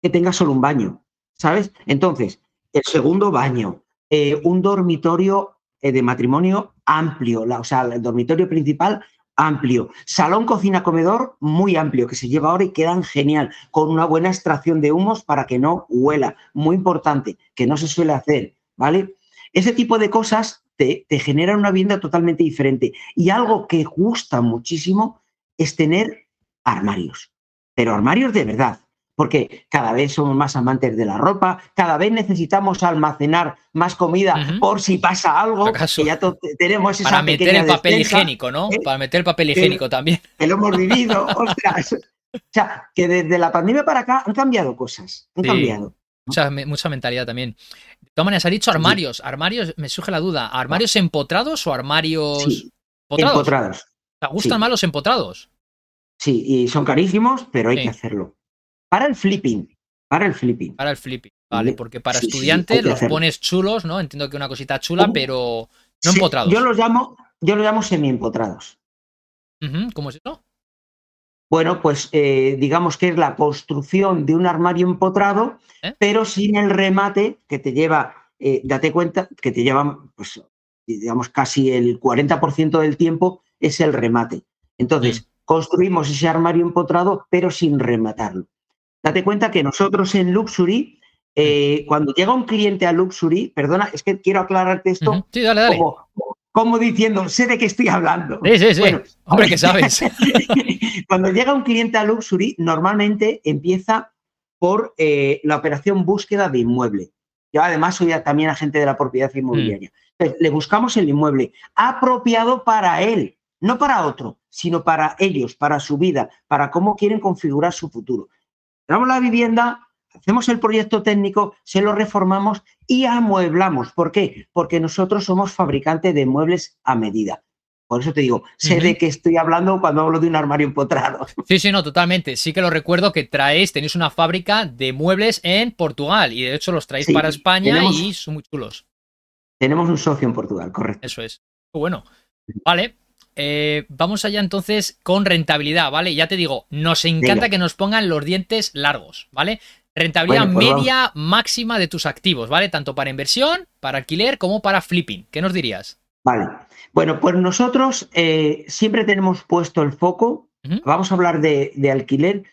Speaker 2: que tenga solo un baño. ¿sabes? Entonces, el segundo baño, eh, un dormitorio de matrimonio amplio, o sea, el dormitorio principal amplio. Salón, cocina, comedor muy amplio que se lleva ahora y quedan genial, con una buena extracción de humos para que no huela. Muy importante, que no se suele hacer, ¿vale? Ese tipo de cosas te, te generan una vivienda totalmente diferente. Y algo que gusta muchísimo es tener armarios, pero armarios de verdad porque cada vez somos más amantes de la ropa, cada vez necesitamos almacenar más comida por si pasa algo, que ya tenemos esa
Speaker 1: Para meter el papel higiénico, ¿no? ¿eh? Para meter el papel higiénico también.
Speaker 2: Que lo hemos vivido, ostras. O sea, que desde la pandemia para acá han cambiado cosas, han cambiado.
Speaker 1: Mucha, mucha, mentalidad también. De todas maneras, ha dicho armarios. Armarios, me surge la duda. ¿Armarios empotrados o armarios
Speaker 2: empotrados?
Speaker 1: ¿Te gustan más los empotrados?
Speaker 2: Sí, y son carísimos, pero hay que hacerlo. Para el flipping. Para el flipping.
Speaker 1: Para el flipping, vale, porque para estudiantes los pones chulos, ¿no? Entiendo que una cosita chula, pero no empotrados.
Speaker 2: Yo los llamo, yo los llamo semi-empotrados.
Speaker 1: ¿Cómo es eso?
Speaker 2: Bueno, pues eh, digamos que es la construcción de un armario empotrado, ¿Eh? pero sin el remate que te lleva, eh, date cuenta, que te lleva, pues, digamos, casi el 40% del tiempo es el remate. Entonces, mm. construimos ese armario empotrado, pero sin rematarlo. Date cuenta que nosotros en Luxury, eh, cuando llega un cliente a Luxury, perdona, es que quiero aclararte esto.
Speaker 1: Sí, dale, dale.
Speaker 2: Como, diciendo, sé de qué estoy hablando.
Speaker 1: Sí, sí, sí. Hombre, que sabes.
Speaker 2: cuando llega un cliente a Luxury, normalmente empieza por eh, la operación búsqueda de inmueble. Yo además soy también agente de la propiedad inmobiliaria. Mm. le buscamos el inmueble apropiado para él, no para otro, sino para ellos, para su vida, para cómo quieren configurar su futuro. Damos la vivienda, hacemos el proyecto técnico, se lo reformamos y amueblamos. ¿Por qué? Porque nosotros somos fabricantes de muebles a medida. Por eso te digo, sé de qué estoy hablando cuando hablo de un armario empotrado.
Speaker 1: Sí, sí, no, totalmente. Sí que lo recuerdo que traéis, tenéis una fábrica de muebles en Portugal y de hecho los traéis para España y son muy chulos.
Speaker 2: Tenemos un socio en Portugal, correcto.
Speaker 1: Eso es. Bueno, vale, eh, vamos allá entonces con rentabilidad, ¿vale? Ya te digo, nos encanta que nos pongan los dientes largos, ¿vale? Rentabilidad pues media máxima de tus activos, ¿vale? Tanto para inversión, para alquiler, como para flipping. ¿Qué nos dirías?
Speaker 2: Vale. Bueno, pues nosotros eh, siempre tenemos puesto el foco, vamos a hablar de, de alquiler,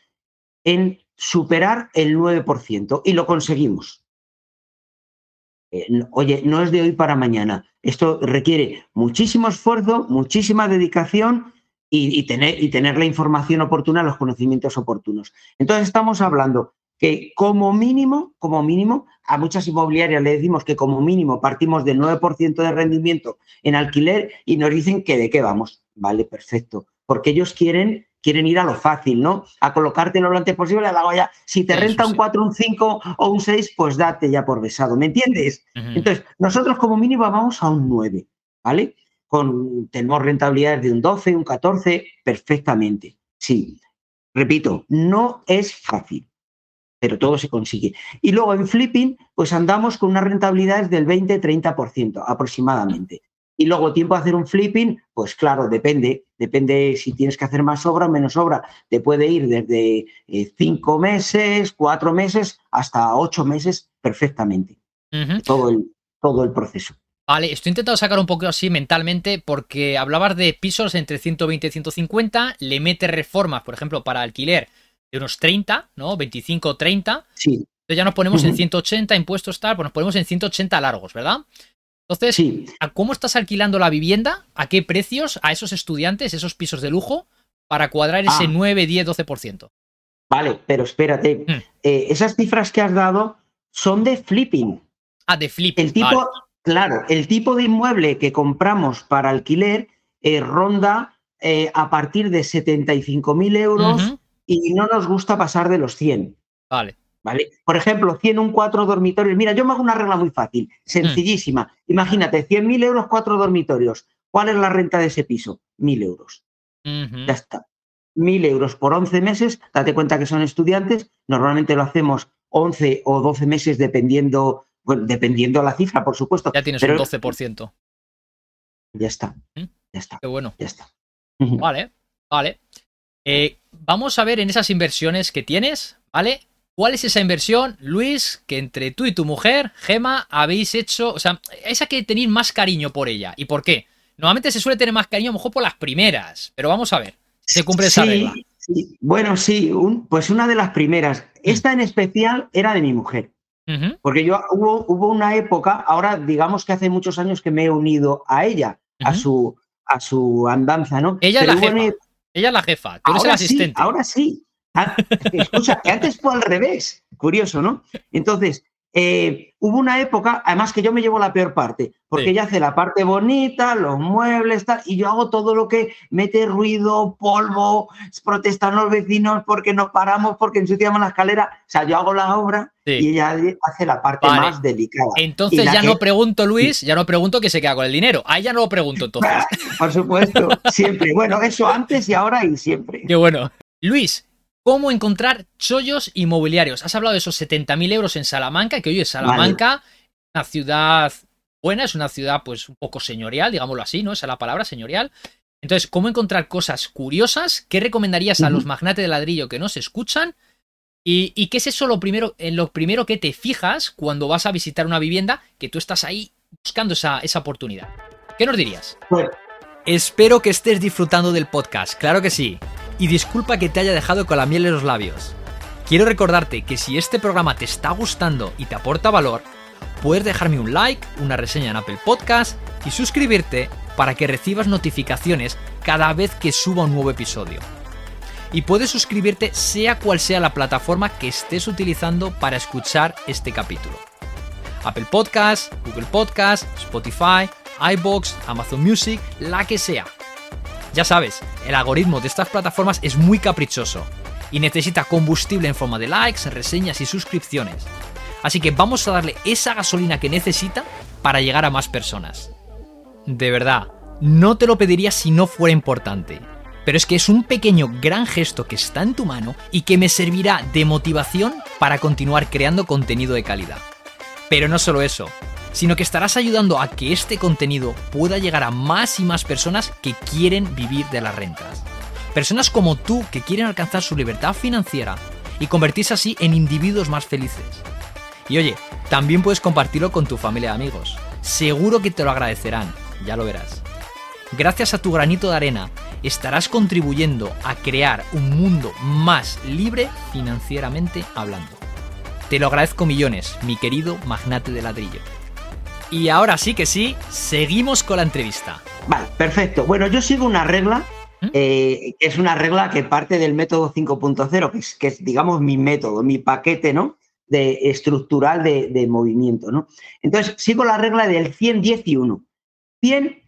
Speaker 2: en superar el 9% y lo conseguimos. Eh, oye, no es de hoy para mañana. Esto requiere muchísimo esfuerzo, muchísima dedicación y, tener, tener la información oportuna, los conocimientos oportunos. Entonces estamos hablando que como mínimo, como mínimo, a muchas inmobiliarias le decimos que como mínimo partimos del 9% de rendimiento en alquiler y nos dicen que de qué vamos. Vale, perfecto. Porque ellos quieren quieren ir a lo fácil, ¿no? A colocarte lo antes posible, la ya. Si te renta un 4, un 5 o un 6, pues date ya por besado, ¿me entiendes? Entonces, nosotros como mínimo vamos a un 9, ¿vale? Con, tenemos rentabilidades de un 12, un 14, perfectamente. Sí, repito, no es fácil, pero todo se consigue. Y luego en flipping, pues andamos con unas rentabilidades del 20-30% aproximadamente. Y luego tiempo a hacer un flipping, pues claro, depende, depende si tienes que hacer más obra o menos obra. Te puede ir desde eh, cinco meses, cuatro meses, hasta ocho meses perfectamente. todo, el, todo el proceso.
Speaker 1: Vale, estoy intentando sacar un poco así mentalmente porque hablabas de pisos entre 120 y 150, le metes reformas, por ejemplo, para alquiler de unos 30, ¿no? 25 30.
Speaker 2: Sí.
Speaker 1: Entonces ya nos ponemos en 180 impuestos tal, pues nos ponemos en 180 largos, ¿verdad? Entonces, ¿cómo estás alquilando la vivienda? ¿A qué precios a esos estudiantes, esos pisos de lujo, para cuadrar ese 9, 10, 12%?
Speaker 2: Vale, pero espérate. Hmm. Eh, esas cifras que has dado son de flipping.
Speaker 1: Ah, de flipping.
Speaker 2: El tipo, claro, el tipo de inmueble que compramos para alquiler eh, ronda eh, a partir de 75.000 euros y no nos gusta pasar de los 100.
Speaker 1: Vale.
Speaker 2: Por ejemplo, 100 un cuatro dormitorios. Mira, yo me hago una regla muy fácil, sencillísima. Mm. Imagínate, 100.000 euros, cuatro dormitorios. ¿Cuál es la renta de ese piso? 1.000 euros. Ya está. 1.000 euros por 11 meses. Date cuenta que son estudiantes. Normalmente lo hacemos 11 o 12 meses dependiendo, bueno, dependiendo la cifra, por supuesto.
Speaker 1: Ya tienes un 12%.
Speaker 2: Ya está.
Speaker 1: ¿Mm?
Speaker 2: Ya está.
Speaker 1: Qué bueno.
Speaker 2: Ya está.
Speaker 1: Vale, vale. Eh, vamos a ver en esas inversiones que tienes, ¿vale? ¿Cuál es esa inversión, Luis, que entre tú y tu mujer, Gema, habéis hecho? O sea, esa que tenéis más cariño por ella. ¿Y por qué? Normalmente se suele tener más cariño a lo mejor por las primeras, pero vamos a ver. ¿Se cumple esa regla?
Speaker 2: Bueno, sí, pues una de las primeras. Esta en especial era de mi mujer. Porque yo hubo, hubo una época, ahora digamos que hace muchos años que me he unido a ella, a, su, a su andanza, ¿no?
Speaker 1: Ella es la jefa. Ella es la jefa, tú eres el asistente.
Speaker 2: ahora sí. Ah, escucha, que antes fue al revés. Curioso, ¿no? Entonces, eh, hubo una época, además que yo me llevo la peor parte, porque ella hace la parte bonita, los muebles, tal, y yo hago todo lo que mete ruido, polvo, protestan los vecinos porque nos paramos, porque ensuciamos la escalera. O sea, yo hago la obra y ella hace la parte más delicada.
Speaker 1: Entonces ya no pregunto, Luis, ya no pregunto que se queda con el dinero. Ahí ya no lo pregunto entonces.
Speaker 2: Por supuesto, siempre. Bueno, eso antes y ahora y siempre.
Speaker 1: Qué bueno. Luis, cómo encontrar chollos inmobiliarios. Has hablado de esos 70.000 euros en Salamanca, que hoy es Salamanca, una ciudad buena, es una ciudad pues un poco señorial, digámoslo así, ¿no? Esa es la palabra, señorial. Entonces, ¿cómo encontrar cosas curiosas? ¿Qué recomendarías a los magnates de ladrillo que nos escuchan? ¿Y, qué es eso lo primero, en lo primero que te fijas cuando vas a visitar una vivienda que tú estás ahí buscando esa, esa oportunidad? ¿Qué nos dirías? Pues, Espero que estés disfrutando del podcast, claro que sí y disculpa que te haya dejado con la miel en los labios. Quiero recordarte que si este programa te está gustando y te aporta valor, puedes dejarme un like, una reseña en Apple Podcast y suscribirte para que recibas notificaciones cada vez que suba un nuevo episodio. Y puedes suscribirte sea cual sea la plataforma que estés utilizando para escuchar este capítulo. Apple Podcast, Google Podcast, Spotify, iBox, Amazon Music, la que sea. Ya sabes, el algoritmo de estas plataformas es muy caprichoso y necesita combustible en forma de likes, reseñas y suscripciones. Así que vamos a darle esa gasolina que necesita para llegar a más personas. De verdad, no te lo pediría si no fuera importante. Pero es que es un pequeño gran gesto que está en tu mano y que me servirá de motivación para continuar creando contenido de calidad. Pero no solo eso, sino que estarás ayudando a que este contenido pueda llegar a más y más personas que quieren vivir de las rentas. Personas como tú que quieren alcanzar su libertad financiera y convertirse así en individuos más felices. Y oye, también puedes compartirlo con tu familia y amigos. Seguro que te lo agradecerán, ya lo verás. Gracias a tu granito de arena, estarás contribuyendo a crear un mundo más libre financieramente hablando. Te lo agradezco millones, mi querido magnate de ladrillo. Y ahora sí que sí, seguimos con la entrevista.
Speaker 2: Vale, perfecto. Bueno, yo sigo una regla, ¿Mm? eh, que es una regla que parte del método 5.0, que es, que es, digamos, mi método, mi paquete, ¿no? De, estructural de, movimiento, ¿no? Entonces, sigo la regla del 100, 10 y 1. 100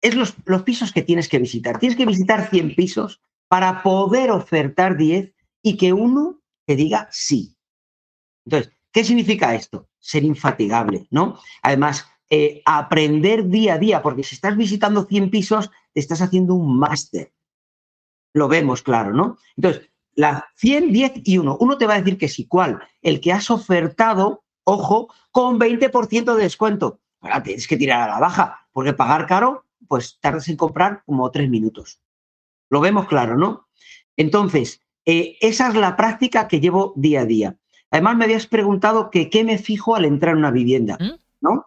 Speaker 2: es los, los pisos que tienes que visitar. Tienes que visitar 100 pisos para poder ofertar 10 y que uno te diga sí. Entonces, ¿qué significa esto? Ser infatigable, ¿no? Además, eh, aprender día a día, porque si estás visitando 100 pisos, te estás haciendo un máster. Lo vemos claro, ¿no? Entonces, la 100, 10 y 1. Uno te va a decir que sí, ¿cuál? El que has ofertado, ojo, con 20% de descuento. Ahora tienes que tirar a la baja, porque pagar caro, pues tardas en comprar como tres minutos. Lo vemos claro, ¿no? Entonces, eh, esa es la práctica que llevo día a día. Además, me habías preguntado que qué me fijo al entrar en una vivienda, ¿Mm? ¿no?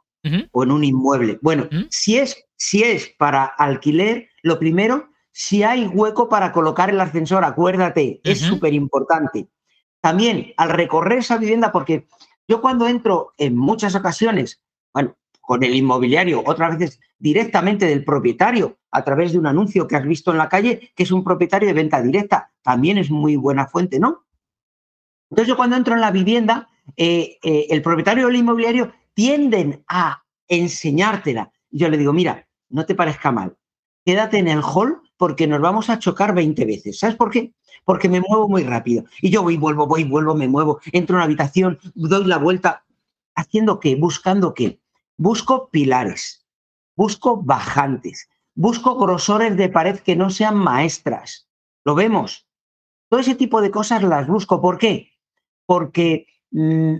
Speaker 2: O en un inmueble. Bueno, ¿Mm? si, es, si es para alquiler, lo primero, si hay hueco para colocar el ascensor, acuérdate, es súper importante. También al recorrer esa vivienda, porque yo cuando entro en muchas ocasiones, bueno, con el inmobiliario, otras veces directamente del propietario, a través de un anuncio que has visto en la calle, que es un propietario de venta directa, también es muy buena fuente, ¿no? Entonces yo cuando entro en la vivienda, eh, eh, el propietario del inmobiliario tienden a enseñártela. Yo le digo, mira, no te parezca mal, quédate en el hall porque nos vamos a chocar 20 veces. ¿Sabes por qué? Porque me muevo muy rápido. Y yo voy, vuelvo, voy, vuelvo, me muevo, entro en una habitación, doy la vuelta. ¿Haciendo qué? Buscando qué? Busco pilares, busco bajantes, busco grosores de pared que no sean maestras. ¿Lo vemos? Todo ese tipo de cosas las busco. ¿Por qué? Porque mm,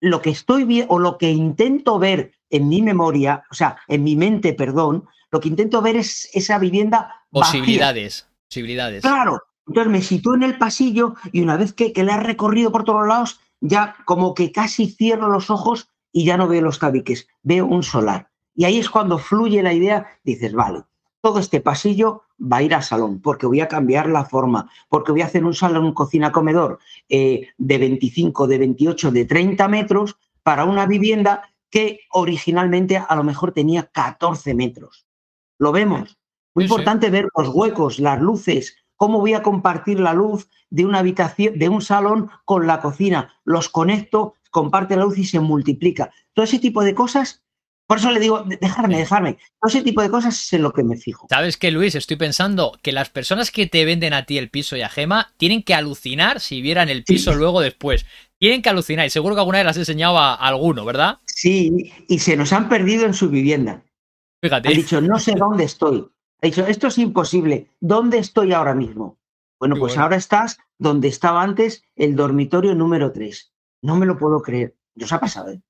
Speaker 2: lo que estoy viendo o lo que intento ver en mi memoria, o sea, en mi mente, perdón, lo que intento ver es esa vivienda.
Speaker 1: Posibilidades. Posibilidades.
Speaker 2: Claro, Entonces me sitúo en el pasillo y una vez que, que le he recorrido por todos lados, ya como que casi cierro los ojos y ya no veo los tabiques, veo un solar. Y ahí es cuando fluye la idea, dices, vale, todo este pasillo va a ir al salón, porque voy a cambiar la forma, porque voy a hacer un salón cocina-comedor eh, de 25, de 28, de 30 metros para una vivienda que originalmente a lo mejor tenía 14 metros. Lo vemos. Muy importante ver los huecos, las luces, cómo voy a compartir la luz de una habitación, de un salón con la cocina. Los conecto, comparte la luz y se multiplica. Todo ese tipo de cosas por eso le digo, dejarme, dejarme. Todo ese tipo de cosas es en lo que me fijo.
Speaker 1: ¿Sabes qué, Luis? Estoy pensando que las personas que te venden a ti el piso y a Gema tienen que alucinar si vieran el piso luego después. Tienen que alucinar y seguro que alguna vez las enseñaba a alguno, ¿verdad?
Speaker 2: Sí, y se nos han perdido en su vivienda.
Speaker 1: Fíjate.
Speaker 2: Han dicho, no sé dónde estoy. Ha dicho, esto es imposible. ¿Dónde estoy ahora mismo? Bueno, pues ahora estás donde estaba antes el dormitorio número 3. No me lo puedo creer. ¿Yo os ha pasado, ¿eh?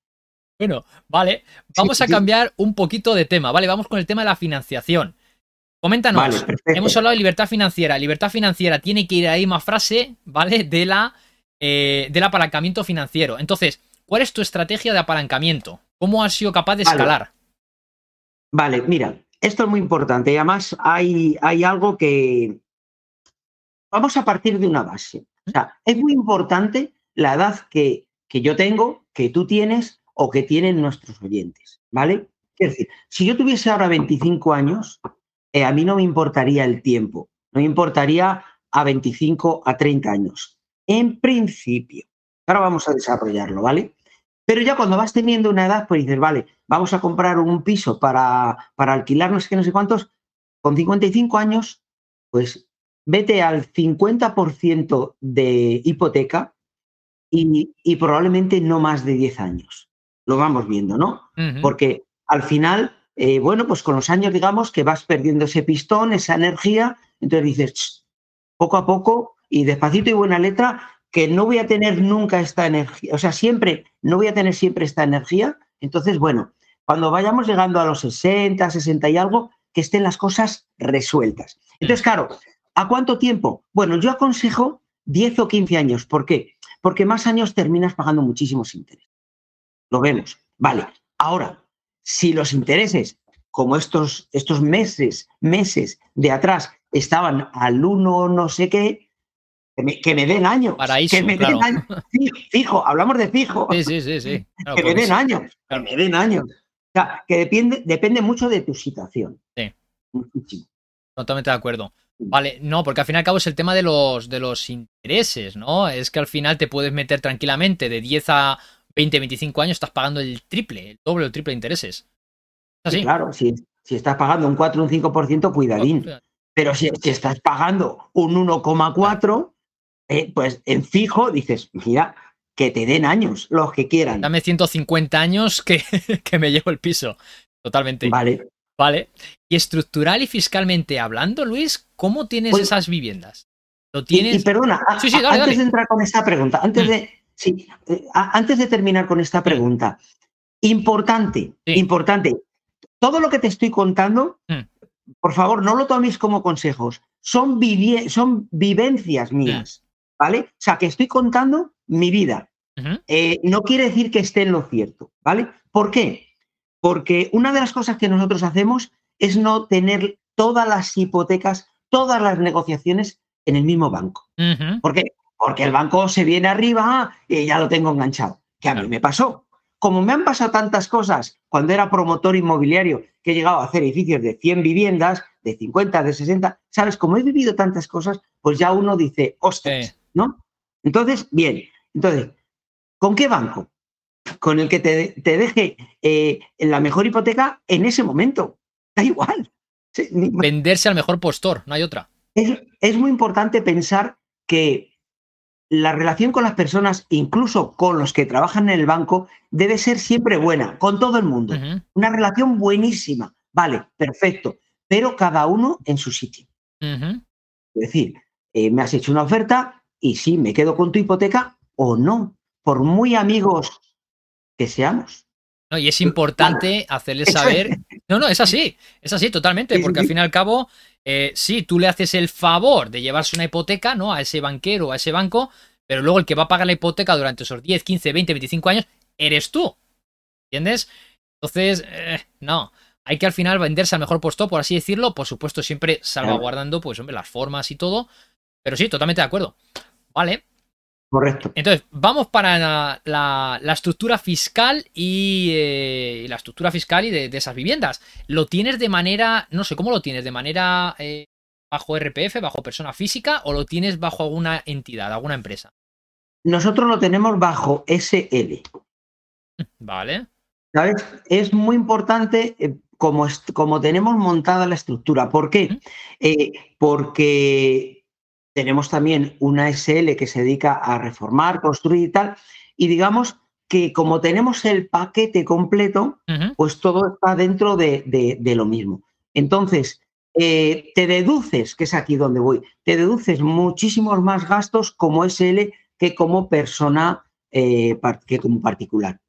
Speaker 1: Bueno, vale, vamos a cambiar un poquito de tema, ¿vale? Vamos con el tema de la financiación. Coméntanos, hemos hablado de libertad financiera. Libertad financiera tiene que ir ahí más frase, ¿vale? De la, eh, del apalancamiento financiero. Entonces, ¿cuál es tu estrategia de apalancamiento? ¿Cómo has sido capaz de escalar?
Speaker 2: Vale, mira, esto es muy importante. Y además hay, hay algo que... Vamos a partir de una base. O sea, es muy importante la edad que, que yo tengo, que tú tienes, o que tienen nuestros oyentes, ¿vale? Es decir, si yo tuviese ahora 25 años, eh, a mí no me importaría el tiempo, no me importaría a 25, a 30 años. En principio. Ahora vamos a desarrollarlo, ¿vale? Pero ya cuando vas teniendo una edad, pues dices, vale, vamos a comprar un piso para, para alquilar no sé qué, no sé cuántos, con 55 años, pues vete al 50% de hipoteca y, probablemente no más de 10 años lo vamos viendo, ¿no? Porque al final, eh, bueno, pues con los años digamos que vas perdiendo ese pistón, esa energía, entonces dices, poco a poco y despacito y buena letra, que no voy a tener nunca esta energía, o sea, siempre, no voy a tener siempre esta energía, entonces, bueno, cuando vayamos llegando a los 60, 60 y algo, que estén las cosas resueltas. Entonces, claro, ¿a cuánto tiempo? Bueno, yo aconsejo 10 o 15 años. ¿Por qué? Porque más años terminas pagando muchísimos intereses lo vemos. Vale, ahora, si los intereses, como estos, estos meses, meses de atrás, estaban al uno no sé qué, que me, den años.
Speaker 1: Paraíso,
Speaker 2: que me
Speaker 1: den
Speaker 2: años. Fijo, hablamos de fijo.
Speaker 1: Sí, sí, sí. sí.
Speaker 2: que me den años. Que me den años. O sea, que depende, depende mucho de tu situación.
Speaker 1: Sí. Muchísimo. Totalmente de acuerdo. Vale, no, porque al fin y al cabo es el tema de los, de los intereses, ¿no? Es que al final te puedes meter tranquilamente de 10 a 20, 25 años estás pagando el triple, el doble o el triple de intereses.
Speaker 2: ¿Así? claro, si, si estás pagando un 4 o un 5%, cuidadín. Pero si, estás pagando un 1,4, eh, pues en fijo dices, mira, que te den años, los que quieran.
Speaker 1: Dame 150 años que, que me llevo el piso. Totalmente.
Speaker 2: Vale.
Speaker 1: Vale. Y estructural y fiscalmente hablando, Luis, ¿cómo tienes pues esas viviendas? ¿Lo tienes?
Speaker 2: Y, perdona, antes de entrar con esta pregunta, antes mm. de, Sí, eh, antes de terminar con esta pregunta, importante, importante, todo lo que te estoy contando, mm. por favor, no lo toméis como consejos, son, son vivencias mías, ¿vale? O sea, que estoy contando mi vida. Eh, no quiere decir que esté en lo cierto, ¿vale? ¿Por qué? Porque una de las cosas que nosotros hacemos es no tener todas las hipotecas, todas las negociaciones en el mismo banco. ¿Por qué? porque el banco se viene arriba y ya lo tengo enganchado. Que a mí me pasó. Como me han pasado tantas cosas cuando era promotor inmobiliario, que he llegado a hacer edificios de 100 viviendas, de 50, de 60, ¿sabes? Como he vivido tantas cosas, pues ya uno dice, ostras, ¿no? Entonces, bien, entonces, ¿con qué banco? Con el que te, deje eh, la mejor hipoteca en ese momento. Da igual.
Speaker 1: Venderse al mejor postor, no hay otra.
Speaker 2: es muy importante pensar que la relación con las personas, incluso con los que trabajan en el banco, debe ser siempre buena, con todo el mundo. Una relación buenísima. Vale, perfecto. Pero cada uno en su sitio. Es decir, eh, me has hecho una oferta y sí, me quedo con tu hipoteca o no, por muy amigos que seamos.
Speaker 1: y es importante hacerles saber No, no, es así, es así, totalmente, porque al fin y al cabo, eh, sí, tú le haces el favor de llevarse una hipoteca, ¿no? A ese banquero o a ese banco, pero luego el que va a pagar la hipoteca durante esos 10, 15, 20, 25 años eres tú. ¿Entiendes? Entonces, eh, no. Hay que al final venderse al mejor puesto, por así decirlo. Por supuesto, siempre salvaguardando, pues, hombre, las formas y todo. Pero sí, totalmente de acuerdo. Vale.
Speaker 2: Correcto.
Speaker 1: Entonces, vamos para la, estructura fiscal y, la estructura fiscal y de, esas viviendas. ¿Lo tienes de manera, no sé, cómo lo tienes? ¿De manera eh, bajo RPF, bajo persona física o lo tienes bajo alguna entidad, alguna empresa?
Speaker 2: Nosotros lo tenemos bajo SL.
Speaker 1: Vale.
Speaker 2: ¿Sabes? Es muy importante eh, como, como, tenemos montada la estructura. ¿Por qué? Eh, porque tenemos también una SL que se dedica a reformar, construir y tal. Y digamos que como tenemos el paquete completo, pues todo está dentro de, lo mismo. Entonces, eh, te deduces, que es aquí donde voy, te deduces muchísimos más gastos como SL que como persona, que como particular.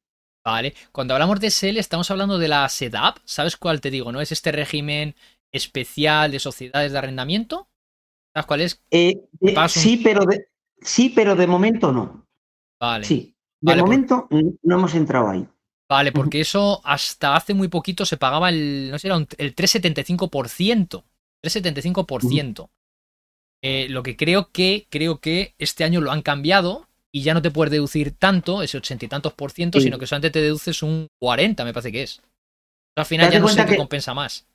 Speaker 1: Vale, cuando hablamos de SEL estamos hablando de la SEDAP, ¿sabes cuál te digo? ¿No es este régimen especial de sociedades de arrendamiento? ¿Sabes cuál es?
Speaker 2: Eh, sí, pero de, sí, pero de momento no.
Speaker 1: Vale.
Speaker 2: Sí, de momento no hemos entrado ahí.
Speaker 1: Vale, porque eso hasta hace muy poquito se pagaba el, no sé, era el 3,75%. 3,75%. Eh, lo que creo que, creo que este año lo han cambiado y ya no te puedes deducir tanto, ese ochenta y tantos por ciento, sino que solamente te deduces un 40, me parece que es. al final ya no sé qué compensa más.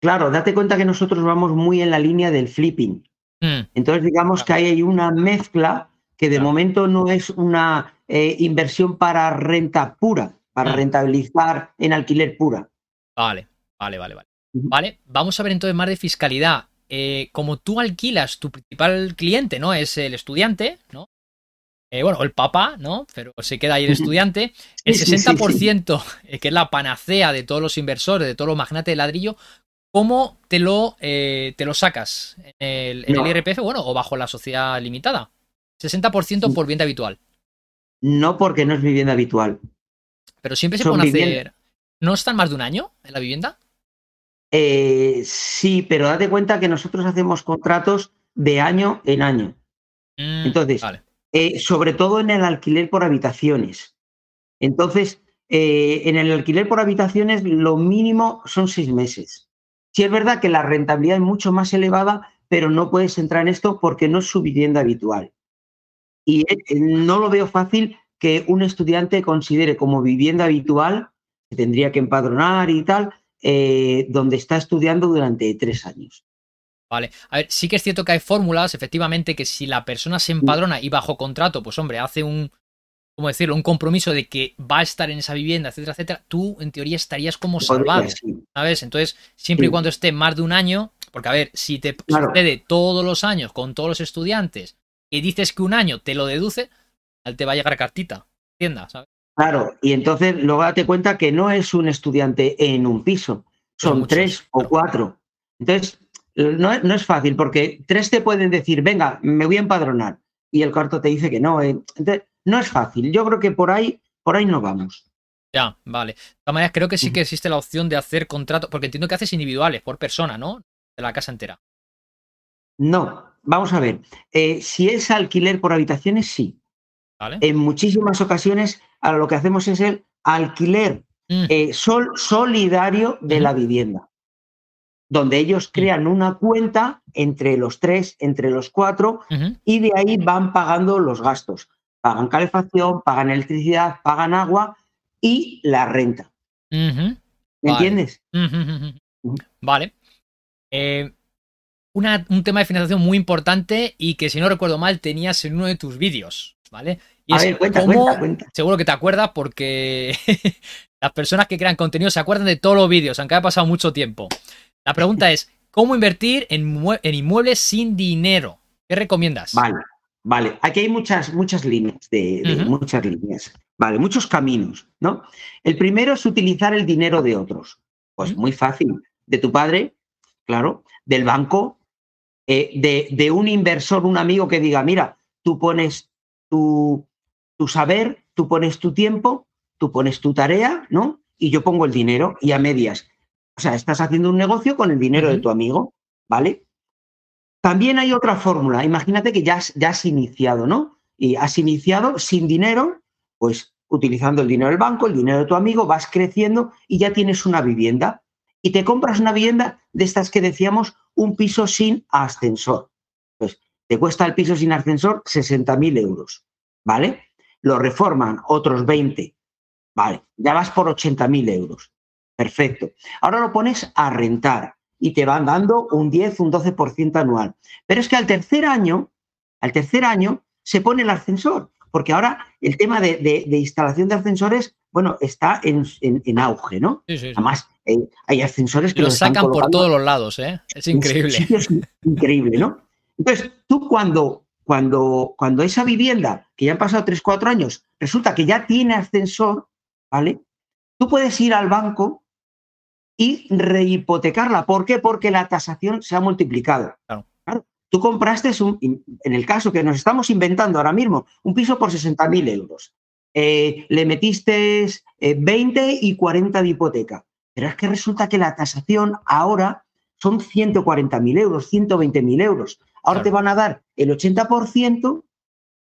Speaker 2: Claro, date cuenta que nosotros vamos muy en la línea del flipping. Mm. Entonces, digamos que hay una mezcla que de momento no es una eh, inversión para renta pura, para mm. rentabilizar en alquiler pura.
Speaker 1: Vale, vale, vale, vale. Vale, vamos a ver entonces más de fiscalidad. Eh, como tú alquilas, tu principal cliente, ¿no? Es el estudiante, ¿no? Eh, bueno, el papá, ¿no? Pero se queda ahí el estudiante. El 60%, eh, que es la panacea de todos los inversores, de todos los magnates de ladrillo, ¿cómo te lo, eh, te lo sacas? ¿En el, IRPF, bueno, o bajo la sociedad limitada? 60% por vivienda habitual.
Speaker 2: No, porque no es vivienda habitual.
Speaker 1: Pero siempre se puede hacer. ¿No están más de un año en la vivienda?
Speaker 2: sí, pero date cuenta que nosotros hacemos contratos de año en año. Mm, Entonces, vale. Eh, sobre todo en el alquiler por habitaciones. Entonces, eh, en el alquiler por habitaciones lo mínimo son seis meses. Sí es verdad que la rentabilidad es mucho más elevada, pero no puedes entrar en esto porque no es su vivienda habitual. Y eh, no lo veo fácil que un estudiante considere como vivienda habitual, que tendría que empadronar y tal, donde está estudiando durante tres años.
Speaker 1: Vale. A ver, sí que es cierto que hay fórmulas, efectivamente, que si la persona se empadrona y bajo contrato, pues hombre, hace un, ¿cómo decirlo? Un compromiso de que va a estar en esa vivienda, etcétera, etcétera, tú en teoría estarías como salvado, ¿sabes? Entonces, siempre y cuando esté más de un año, porque a ver, si te sucede todos los años con todos los estudiantes y dices que un año te lo deduce, al te va a llegar cartita, tienda, ¿sabes?
Speaker 2: Claro, y entonces luego date cuenta que no es un estudiante en un piso, son tres o cuatro. Entonces, no, es fácil porque tres te pueden decir, venga, me voy a empadronar y el cuarto te dice que no. Eh. No es fácil. Yo creo que por ahí, por ahí no vamos.
Speaker 1: Ya, vale. De todas maneras, creo que sí que existe la opción de hacer contratos, porque entiendo que haces individuales por persona, ¿no? De la casa entera.
Speaker 2: No, vamos a ver. Eh, si es alquiler por habitaciones, sí. ¿Vale? En muchísimas ocasiones, lo que hacemos es el alquiler mm. eh, sol, solidario de la vivienda donde ellos crean una cuenta entre los tres, entre los cuatro, y de ahí van pagando los gastos. Pagan calefacción, pagan electricidad, pagan agua y la renta. ¿Me entiendes?
Speaker 1: Vale. Eh, un tema de financiación muy importante y que si no recuerdo mal tenías en uno de tus vídeos, ¿vale? Y
Speaker 2: A ver, cuenta, cuenta, cuenta.
Speaker 1: Seguro que te acuerdas porque las personas que crean contenido se acuerdan de todos los vídeos, aunque haya pasado mucho tiempo. La pregunta es, ¿cómo invertir en, inmuebles sin dinero? ¿Qué recomiendas?
Speaker 2: Vale, vale. Aquí hay muchas, muchas líneas, de, muchas líneas. Vale, muchos caminos, ¿no? El primero es utilizar el dinero de otros. Pues muy fácil. De tu padre, claro, del banco, eh, de, un inversor, un amigo que diga, mira, tú pones tu, tu saber, tú pones tu tiempo, tú pones tu tarea, ¿no? Y yo pongo el dinero y a medias O sea, estás haciendo un negocio con el dinero de tu amigo, ¿vale? También hay otra fórmula. Imagínate que ya has, iniciado, ¿no? Y has iniciado sin dinero, pues utilizando el dinero del banco, el dinero de tu amigo, vas creciendo y ya tienes una vivienda. Y te compras una vivienda de estas que decíamos, un piso sin ascensor. Pues te cuesta el piso sin ascensor 60.000 euros, ¿vale? Lo reforman otros 20, ¿vale? Ya vas por 80.000 euros. Perfecto. Ahora lo pones a rentar y te van dando un 10, un 12% anual. Pero es que al tercer año, al tercer año, se pone el ascensor, porque ahora el tema de, instalación de ascensores, bueno, está en, auge, ¿no?
Speaker 1: Sí, sí,
Speaker 2: Además, eh, hay ascensores que
Speaker 1: los sacan por todos los lados, ¿eh? Es increíble.
Speaker 2: Es increíble, ¿no? Entonces, tú cuando, cuando, cuando esa vivienda, que ya han pasado 3, 4 años, resulta que ya tiene ascensor, ¿vale? Tú puedes ir al banco y rehipotecarla. ¿Por qué? Porque la tasación se ha multiplicado. Claro. Tú compraste, un, en el caso que nos estamos inventando ahora mismo, un piso por 60.000 euros. Eh, le metiste 20 eh, y 40 de hipoteca. Pero es que resulta que la tasación ahora son 140.000 euros, 120.000 euros. Ahora te van a dar el 80%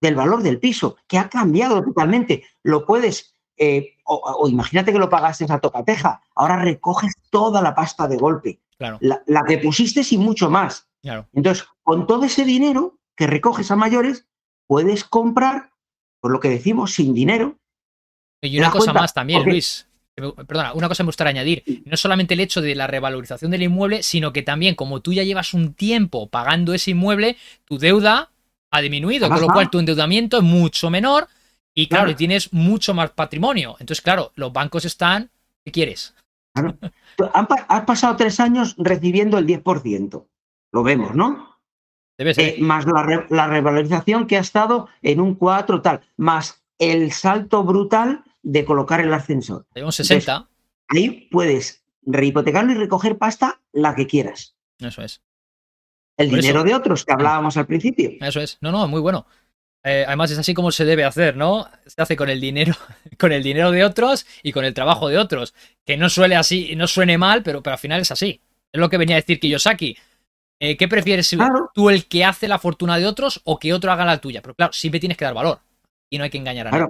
Speaker 2: del valor del piso, que ha cambiado totalmente. Lo puedes eh, o, imagínate que lo pagaste a tocateja, ahora recoges toda la pasta de golpe.
Speaker 1: Claro.
Speaker 2: La, que pusiste y mucho más. Entonces, con todo ese dinero que recoges a mayores, puedes comprar, por lo que decimos, sin dinero.
Speaker 1: Y una cosa más también, Luis. Perdona, una cosa me gustaría añadir. No solamente el hecho de la revalorización del inmueble, sino que también, como tú ya llevas un tiempo pagando ese inmueble, tu deuda ha disminuido, con lo cual tu endeudamiento es mucho menor y claro, y tienes mucho más patrimonio. Entonces, claro, los bancos están. ¿Qué quieres?
Speaker 2: Claro. Has pasado tres años recibiendo el 10%. Lo vemos, ¿no?
Speaker 1: Debe ser.
Speaker 2: Eh, más la, revalorización que ha estado en un 4 tal, más el salto brutal de colocar el ascensor.
Speaker 1: De un 60.
Speaker 2: ahí puedes rehipotecarlo y recoger pasta la que quieras.
Speaker 1: Eso es.
Speaker 2: El dinero de otros que hablábamos al principio.
Speaker 1: Eso es. No, no, muy bueno. Eh, además es así como se debe hacer, ¿no? Se hace con el dinero, con el dinero de otros y con el trabajo de otros. Que no suele así, no suene mal, pero, pero al final es así. Es lo que venía a decir Kiyosaki. Eh, ¿Qué prefieres tú el que hace la fortuna de otros o que otro haga la tuya? Pero claro, siempre tienes que dar valor y no hay que engañar a nadie.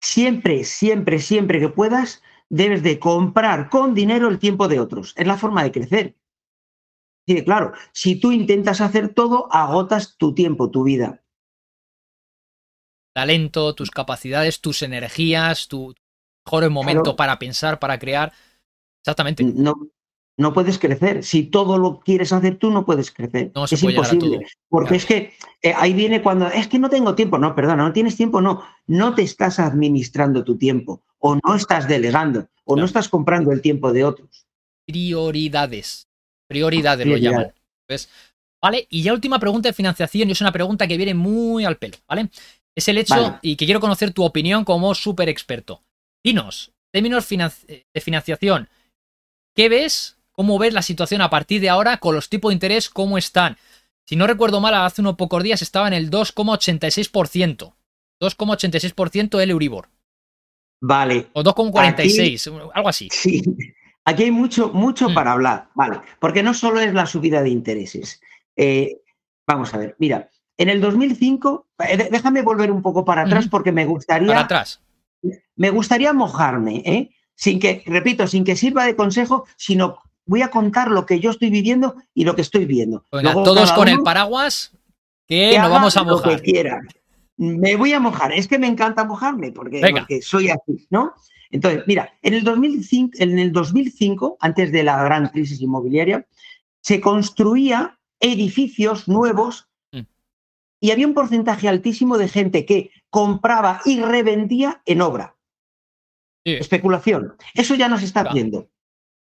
Speaker 2: Siempre, siempre, siempre que puedas, debes de comprar con dinero el tiempo de otros. Es la forma de crecer. Sí, claro, si tú intentas hacer todo, agotas tu tiempo, tu vida
Speaker 1: talento, tus capacidades, tus energías, tu mejor momento para pensar, para crear. Exactamente.
Speaker 2: No, no puedes crecer. Si todo lo quieres hacer tú, no puedes crecer.
Speaker 1: No
Speaker 2: es imposible. Porque es que eh, ahí viene cuando es que no tengo tiempo. No, perdona, no tienes tiempo, no. No te estás administrando tu tiempo, o no estás delegando, o no estás comprando el tiempo de otros.
Speaker 1: Prioridades. Prioridades lo llaman. ¿Vale? Y ya última pregunta de financiación, y es una pregunta que viene muy al pelo, ¿vale? Es el hecho, y que quiero conocer tu opinión como súper experto. Dinos, términos de financiación, ¿qué ves? ¿Cómo ves la situación a partir de ahora con los tipos de interés? ¿Cómo están? Si no recuerdo mal, hace unos pocos días estaba en el 2,86%. 2,86% el Euribor.
Speaker 2: Vale.
Speaker 1: O 2,46, algo así.
Speaker 2: Sí. Aquí hay mucho, mucho mm. para hablar, vale, porque no solo es la subida de intereses. Eh, vamos a ver, mira, en el 2005, eh, déjame volver un poco para atrás porque me gustaría.
Speaker 1: Para atrás.
Speaker 2: Me gustaría mojarme, ¿eh? Sin que, repito, sin que sirva de consejo, sino voy a contar lo que yo estoy viviendo y lo que estoy viendo.
Speaker 1: todos con el paraguas, que, nos vamos a mojar.
Speaker 2: Lo que. Me voy a mojar. Es que me encanta mojarme porque, porque soy así, ¿no? Entonces, mira, en el, 2005, en el 2005, antes de la gran crisis inmobiliaria, se construía edificios nuevos y había un porcentaje altísimo de gente que compraba y revendía en obra. Especulación. Eso ya no se está haciendo.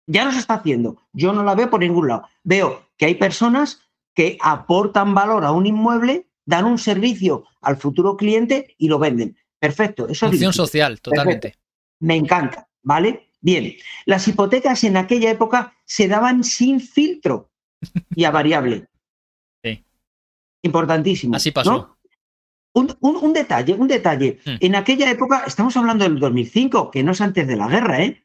Speaker 2: Ya no se está haciendo. Yo no la veo por ningún lado. Veo que hay personas que aportan valor a un inmueble, dan un servicio al futuro cliente y lo venden. Perfecto. Eso
Speaker 1: Función social, totalmente.
Speaker 2: Me encanta, ¿vale? Bien. Las hipotecas en aquella época se daban sin filtro y a variable importantísimo.
Speaker 1: Así pasó.
Speaker 2: Un, detalle, un detalle. Hmm. En aquella época, estamos hablando del 2005, que no es antes de la guerra, ¿eh?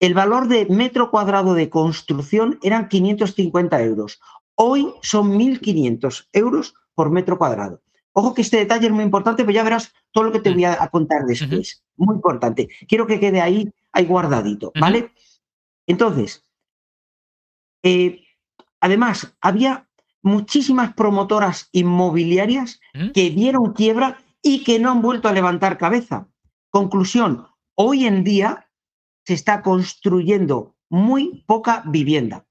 Speaker 2: el valor de metro cuadrado de construcción eran 550 euros. Hoy son 1.500 euros por metro cuadrado. Ojo que este detalle es muy importante, pero ya verás todo lo que te
Speaker 1: Mm.
Speaker 2: voy a contar después. Muy importante. Quiero que quede ahí, ahí guardadito, ¿vale? Entonces, eh, además, había muchísimas promotoras inmobiliarias
Speaker 1: Ujú.
Speaker 2: que dieron quiebra y que no han vuelto a levantar cabeza. Conclusión, hoy en día se está construyendo muy poca vivienda.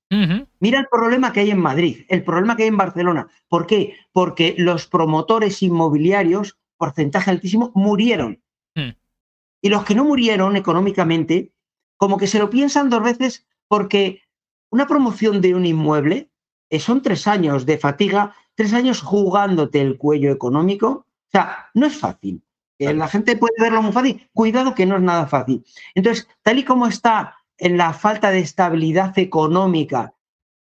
Speaker 2: Mira el problema que hay en Madrid, el problema que hay en Barcelona. ¿Por qué? Porque los promotores inmobiliarios, porcentaje altísimo, murieron.
Speaker 1: Mm.
Speaker 2: Y los que no murieron económicamente, como que se lo piensan dos veces porque una promoción de un inmueble son tres años de fatiga, tres años jugándote el cuello económico. O sea, no es fácil. Eh,
Speaker 1: Claro.
Speaker 2: La gente puede verlo muy fácil. Cuidado que no es nada fácil. Entonces, tal y como está en la falta de estabilidad económica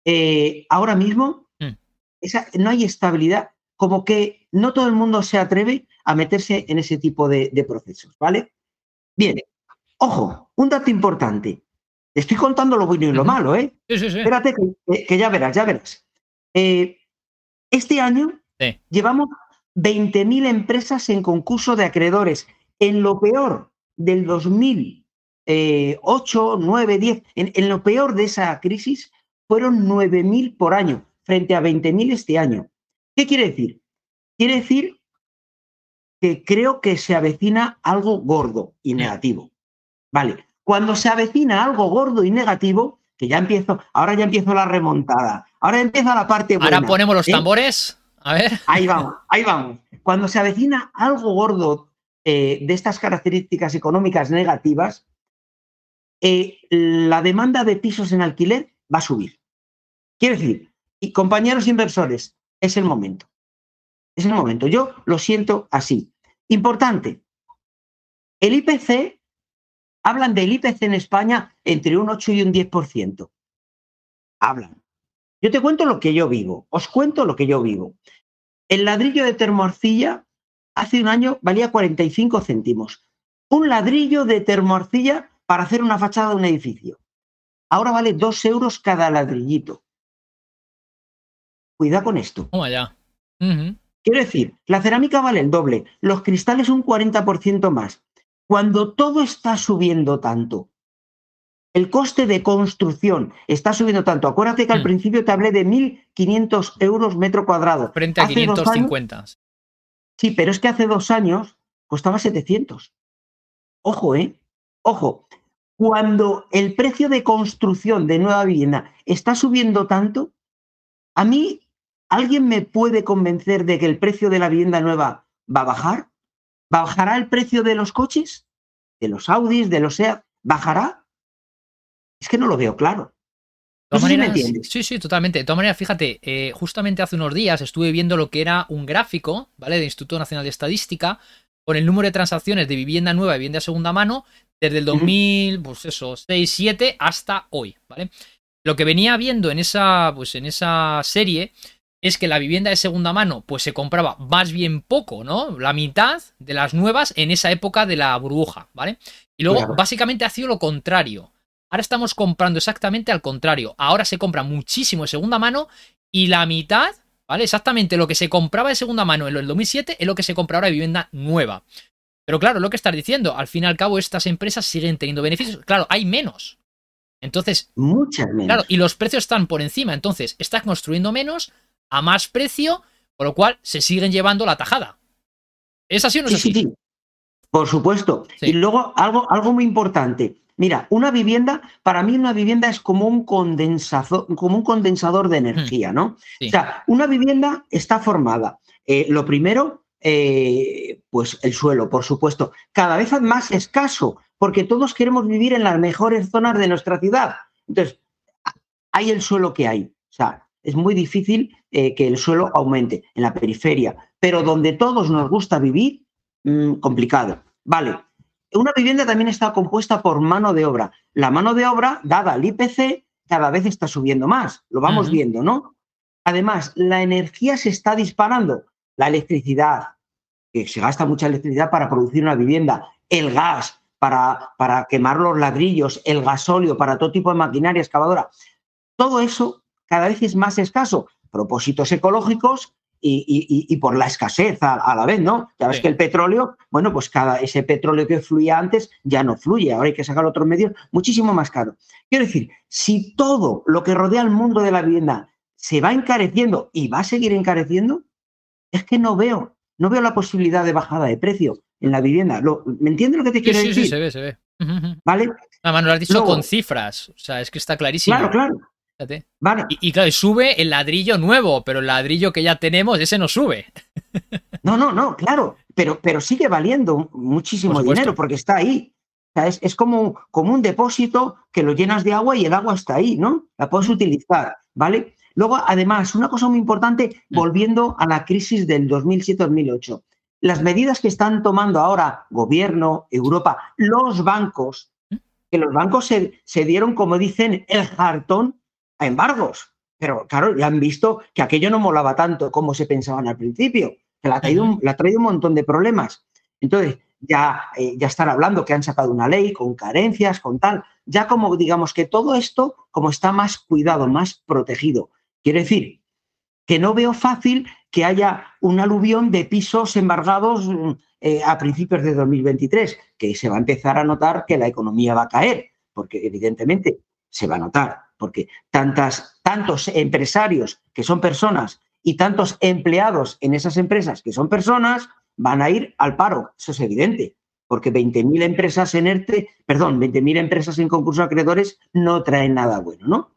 Speaker 2: eh, ahora mismo,
Speaker 1: Mm.
Speaker 2: esa, no hay estabilidad, como que no todo el mundo se atreve a meterse en ese tipo de, de procesos, ¿vale? Bien, ojo, un dato importante. Te estoy contando lo bueno y lo malo, ¿eh?
Speaker 1: Sí, sí, sí.
Speaker 2: Espérate, que, ya verás, ya verás. Eh, este año llevamos 20.000 empresas en concurso de acreedores. En lo peor del 2008, 9, 10, en, en lo peor de esa crisis, fueron 9.000 por año, frente a 20.000 este año. ¿Qué quiere decir? Quiere decir que creo que se avecina algo gordo y negativo. Vale, cuando se avecina algo gordo y negativo, que ya empiezo, ahora ya empiezo la remontada, ahora empieza la parte buena.
Speaker 1: Ahora ponemos los
Speaker 2: ¿eh?
Speaker 1: tambores. A ver.
Speaker 2: Ahí vamos, ahí vamos. Cuando se avecina algo gordo eh, de estas características económicas negativas, eh, la demanda de pisos en alquiler va a subir. Quiero decir, y compañeros inversores, es el momento. Es el momento. Yo lo siento así. Importante. El IPC, hablan del IPC en España entre un 8 y un 10%. Hablan. Yo te cuento lo que yo vivo. Os cuento lo que yo vivo. El ladrillo de termoarcilla hace un año valía 45 céntimos. Un ladrillo de termoarcilla para hacer una fachada de un edificio. Ahora vale 2 euros cada ladrillito. Cuidado con esto.
Speaker 1: Toma ya.
Speaker 2: Quiero decir, la cerámica vale el doble, los cristales un 40% más. Cuando todo está subiendo tanto, el coste de construcción está subiendo tanto. Acuérdate que al
Speaker 1: Mm.
Speaker 2: principio te hablé de 1.500 euros metro cuadrado.
Speaker 1: Frente a
Speaker 2: Hace dos años-
Speaker 1: 550.
Speaker 2: Sí, pero es que hace dos años costaba 700. Ojo, ¿eh? Ojo. Cuando el precio de construcción de nueva vivienda está subiendo tanto, a mí, ¿alguien me puede convencer de que el precio de la vivienda nueva va a bajar? ¿Bajará el precio de los coches? ¿De los Audis, de los SEAT? ¿Bajará? Es que no lo veo claro.
Speaker 1: De
Speaker 2: No
Speaker 1: todas
Speaker 2: sé si me
Speaker 1: maneras,
Speaker 2: entiendes.
Speaker 1: sí, sí, totalmente. De todas maneras, fíjate, eh, justamente hace unos días estuve viendo lo que era un gráfico, ¿vale? Del Instituto Nacional de Estadística, con el número de transacciones de vivienda nueva y vivienda de segunda mano desde el
Speaker 2: Ujú.
Speaker 1: 2000, pues eso, 6, 7 hasta hoy, ¿vale? Lo que venía viendo en esa, pues en esa serie es que la vivienda de segunda mano, pues se compraba más bien poco, ¿no? La mitad de las nuevas en esa época de la burbuja, ¿vale? Y luego,
Speaker 2: Claro.
Speaker 1: básicamente ha sido lo contrario. Ahora estamos comprando exactamente al contrario. Ahora se compra muchísimo de segunda mano y la mitad, ¿vale? Exactamente lo que se compraba de segunda mano en el 2007 es lo que se compra ahora de vivienda nueva. Pero claro, lo que estás diciendo, al fin y al cabo estas empresas siguen teniendo beneficios. Claro, hay menos. Entonces,
Speaker 2: Muchas menos.
Speaker 1: claro, y los precios están por encima. Entonces, estás construyendo menos a más precio, con lo cual se siguen llevando la tajada. ¿Es así o no es
Speaker 2: Sí,
Speaker 1: así?
Speaker 2: sí, sí. Por supuesto. Y luego algo, algo muy importante. Mira, una vivienda, para mí una vivienda es como un condensador, como un condensador de energía, ¿no?
Speaker 1: Hmm. Sí.
Speaker 2: O sea, una vivienda está formada. eh, lo primero, eh, pues el suelo, por supuesto, cada vez más escaso, porque todos queremos vivir en las mejores zonas de nuestra ciudad. Entonces, hay el suelo que hay. O sea, es muy difícil eh, que el suelo aumente en la periferia, pero donde todos nos gusta vivir, mm, complicado. Vale. Una vivienda también está compuesta por mano de obra. La mano de obra, dada al IPC, cada vez está subiendo más. Lo vamos viendo, ¿no? Además, la energía se está disparando. La electricidad, que se gasta mucha electricidad para producir una vivienda, el gas, para, para quemar los ladrillos, el gasóleo, para todo tipo de maquinaria excavadora. Todo eso cada vez es más escaso. Propósitos ecológicos y, por la escasez a, la vez, ¿no? Ya ves que el petróleo, bueno, pues cada ese petróleo que fluía antes ya no fluye, ahora hay que sacar otros medios muchísimo más caro. Quiero decir, si todo lo que rodea al mundo de la vivienda se va encareciendo y va a seguir encareciendo, es que no veo, no veo la posibilidad de bajada de precio en la vivienda. ¿Me entiendes lo que te quiero decir?
Speaker 1: Sí, se ve, se ve.
Speaker 2: ¿Vale?
Speaker 1: Además, lo has dicho con cifras, o sea, es que está clarísimo.
Speaker 2: Claro, claro.
Speaker 1: Y, claro, sube el ladrillo nuevo, pero el ladrillo que ya tenemos, ese no sube.
Speaker 2: No, no, no, claro, pero, pero sigue valiendo muchísimo dinero porque está ahí. es, como, como, un depósito que lo llenas de agua y el agua está ahí, ¿no? La puedes utilizar, ¿vale? Luego, además, una cosa muy importante, mm. volviendo a la crisis del 2007-2008. Las medidas que están tomando ahora gobierno, Europa, los bancos, mm. que los bancos se, se dieron, como dicen, el jartón a embargos. Pero claro, ya han visto que aquello no molaba tanto como se pensaban al principio, que le ha traído, un, ha traído un montón de problemas. Entonces, ya, eh, ya están hablando que han sacado una ley con carencias, con tal, ya como digamos que todo esto como está más cuidado, más protegido. Quiere decir que no veo fácil que haya un aluvión de pisos embargados eh, a principios de 2023, que se va a empezar a notar que la economía va a caer, porque evidentemente se va a notar porque tantas, tantos empresarios que son personas y tantos empleados en esas empresas que son personas van a ir al paro, eso es evidente, porque 20.000 empresas en ERTE, perdón, 20.000 empresas en concurso de acreedores no traen nada bueno, ¿no?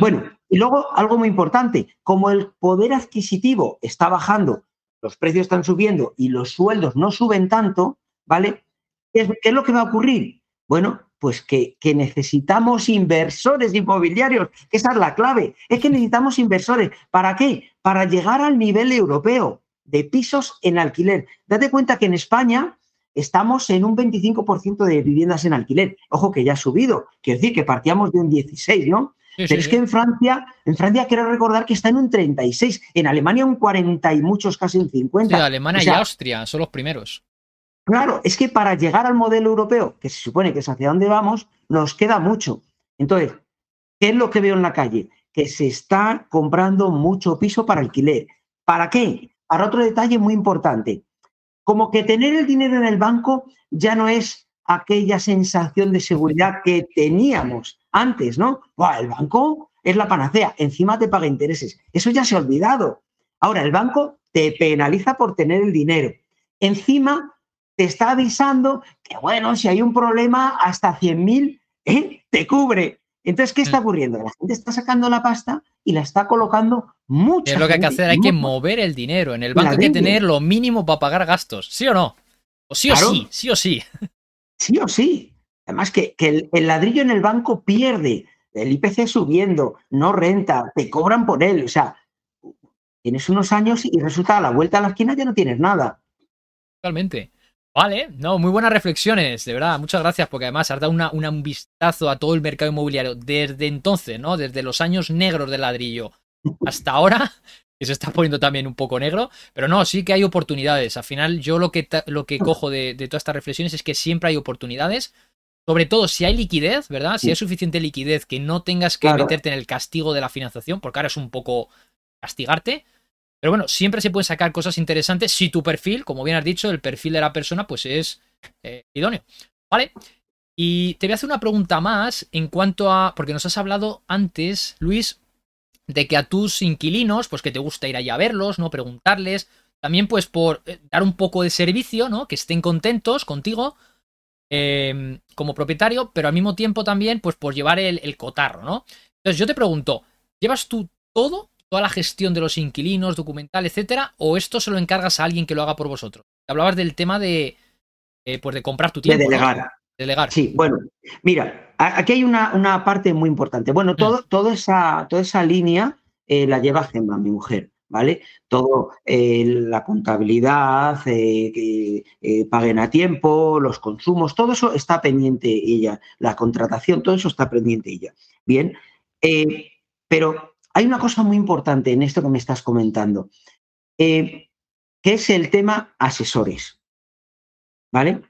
Speaker 2: Bueno, y luego algo muy importante, como el poder adquisitivo está bajando, los precios están subiendo y los sueldos no suben tanto, ¿vale? ¿Qué es lo que va a ocurrir? Bueno, pues que, necesitamos inversores inmobiliarios, esa es la clave, es que necesitamos inversores. ¿Para qué? Para llegar al nivel europeo de pisos en alquiler. Date cuenta que en España estamos en un 25% de viviendas en alquiler. Ojo que ya ha subido, quiero decir que partíamos de un 16, ¿no? Pero es que en Francia, en Francia quiero recordar que está en un 36, en Alemania un 40 y muchos casi un 50.
Speaker 1: Alemania y Austria son los primeros.
Speaker 2: Claro, es que para llegar al modelo europeo, que se supone que es hacia dónde vamos, nos queda mucho. Entonces, ¿qué es lo que veo en la calle? Que se está comprando mucho piso para alquiler. ¿Para qué? Para otro detalle muy importante. Como que tener el dinero en el banco ya no es aquella sensación de seguridad que teníamos antes, ¿no? el banco es la panacea, encima te paga intereses. Eso ya se ha olvidado. Ahora, el banco te penaliza por tener el dinero. Encima te está avisando que, bueno, si hay un problema, hasta 100.000 ¿eh? te cubre. Entonces, ¿qué está mm. ocurriendo? La gente está sacando la pasta y la está colocando mucho.
Speaker 1: Es lo que hay que hacer, hay que mover el dinero. En el banco hay que tener lo mínimo para pagar gastos, ¿sí o no? O sí o sí, sí o sí.
Speaker 2: Sí o sí. Además que, el, el, ladrillo en el banco pierde, el IPC subiendo, no renta, te cobran por él. O sea, tienes unos años y resulta a la vuelta a la esquina ya no tienes nada.
Speaker 1: Totalmente. Vale, no, muy buenas reflexiones, de verdad, muchas gracias, porque además has dado un vistazo a todo el mercado inmobiliario desde entonces, ¿no? Desde los años negros del ladrillo hasta ahora, que se está poniendo también un poco negro, pero no, sí que hay oportunidades. Al final, yo lo que, lo que cojo de, todas estas reflexiones es que siempre hay oportunidades, sobre todo si hay liquidez, ¿verdad? Si hay suficiente liquidez que no tengas que meterte en el castigo de la financiación, porque ahora es un poco castigarte, pero bueno, siempre se pueden sacar cosas interesantes si tu perfil, como bien has dicho, el perfil de la persona, pues es eh, idóneo. ¿Vale? Y te voy a hacer una pregunta más en cuanto a. Porque nos has hablado antes, Luis, de que a tus inquilinos, pues que te gusta ir allá a verlos, ¿no? Preguntarles. También, pues, por eh, dar un poco de servicio, ¿no? Que estén contentos contigo. Em, como propietario, pero al mismo tiempo también, pues por llevar el, el cotarro, ¿no? Entonces yo te pregunto, ¿llevas tú todo toda la gestión de los inquilinos, documental, etcétera, o esto se lo encargas a alguien que lo haga por vosotros? Hablabas del tema de, eh, pues de comprar tu tiempo.
Speaker 2: De delegar.
Speaker 1: Delegar.
Speaker 2: Sí, bueno, mira, aquí hay una, una parte muy importante. Bueno, mm. todo, toda, esa, toda esa línea eh, la lleva Gemma, mi mujer. ¿Vale? Todo, eh, la contabilidad, que paguen a tiempo, los consumos, todo eso está pendiente ella, la contratación, todo eso está pendiente ella. Bien, pero hay una cosa muy importante en esto que me estás comentando, eh, que es el tema asesores. ¿Vale?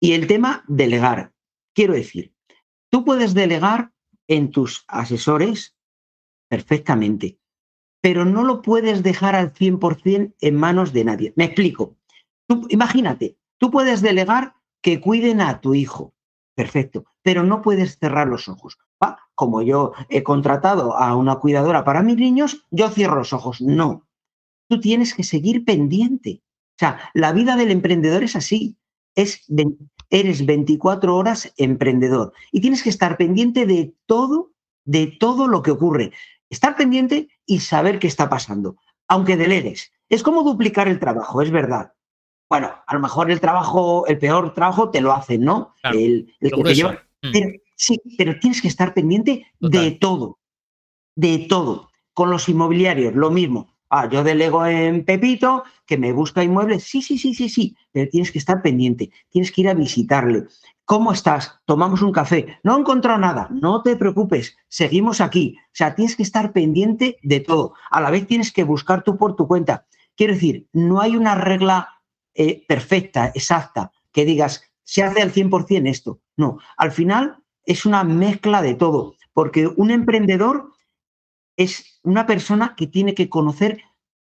Speaker 2: Y el tema delegar. Quiero decir, tú puedes delegar en tus asesores perfectamente, pero no lo puedes dejar al 100% en manos de nadie. Me explico. Imagínate, tú puedes delegar que cuiden a tu hijo, perfecto, pero no puedes cerrar los ojos. Como yo he contratado a una cuidadora para mis niños, yo cierro los ojos. No, tú tienes que seguir pendiente. O sea, la vida del emprendedor es así. Es, eres 24 horas emprendedor y tienes que estar pendiente de todo, de todo lo que ocurre. Estar pendiente y saber qué está pasando, aunque delegues. Es como duplicar el trabajo, es verdad. Bueno, a lo mejor el trabajo, el peor trabajo te lo hacen, ¿no? el, que te lleva. Sí, pero tienes que estar pendiente de todo, de todo. Con los inmobiliarios, lo mismo. Ah, yo delego en Pepito, que me busca inmuebles. Sí, sí, sí, sí, sí, pero tienes que estar pendiente, tienes que ir a visitarle. ¿Cómo estás? Tomamos un café. No he encontrado nada, no te preocupes, seguimos aquí. O sea, tienes que estar pendiente de todo. A la vez tienes que buscar tú por tu cuenta. Quiero decir, no hay una regla eh, perfecta, exacta, que digas, se hace al 100% esto. No, al final es una mezcla de todo, porque un emprendedor es una persona que tiene que conocer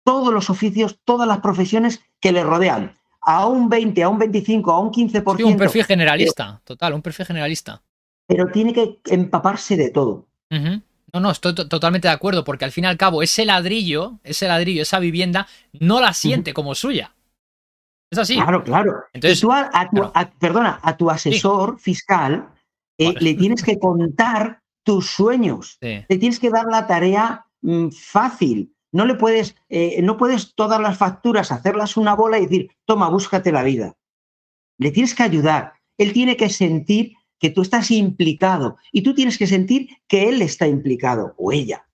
Speaker 2: todos los oficios, todas las profesiones que le rodean. A un 20, a un 25, a un 15%. Sí,
Speaker 1: un perfil generalista, total, un perfil generalista.
Speaker 2: Pero tiene que empaparse de todo.
Speaker 1: No, no, estoy totalmente de acuerdo, porque al fin y al cabo ese ladrillo, ese ladrillo, esa vivienda, no la siente como suya. Es así.
Speaker 2: Claro, claro. Entonces, tú a, tu, perdona, a tu asesor fiscal eh, le tienes que contar tus sueños. Le tienes que dar la tarea mm, fácil. No le puedes, eh, no puedes todas las facturas hacerlas una bola y decir, toma, búscate la vida. Le tienes que ayudar. Él tiene que sentir que tú estás implicado y tú tienes que sentir que él está implicado o ella.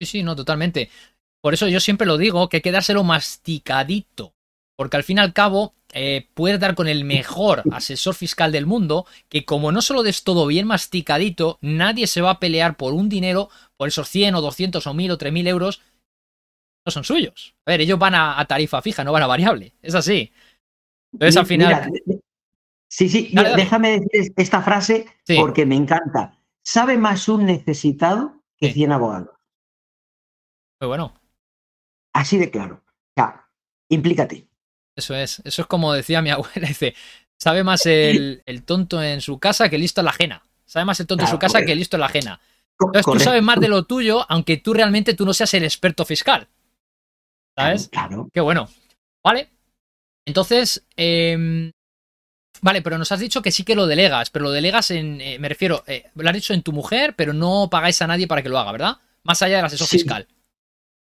Speaker 1: Sí, sí, no, totalmente. Por eso yo siempre lo digo, que hay que dárselo masticadito. Porque al fin y al cabo, eh, puedes dar con el mejor asesor fiscal del mundo, que como no solo des todo bien masticadito, nadie se va a pelear por un dinero, por esos 100 o 200 o 1000 o 3000 euros, no son suyos. A ver, ellos van a, tarifa fija, no van a variable. Es así. Entonces al final...
Speaker 2: sí, sí, déjame decir esta frase porque me encanta. Sabe más un necesitado que 100 abogados.
Speaker 1: Muy bueno.
Speaker 2: Así de claro. O sea, implícate.
Speaker 1: Eso es, eso es como decía mi abuela, dice, sabe más el, tonto en su casa que listo en la ajena. Sabe más el tonto en su casa que listo en la ajena. Entonces tú sabes más de lo tuyo, aunque tú realmente tú no seas el experto fiscal. ¿Sabes?
Speaker 2: Claro.
Speaker 1: Qué bueno. Vale. Entonces, em, vale, pero nos has dicho que sí que lo delegas, pero lo delegas en, eh, me refiero, eh, lo has dicho en tu mujer, pero no pagáis a nadie para que lo haga, ¿verdad? Más allá del asesor fiscal.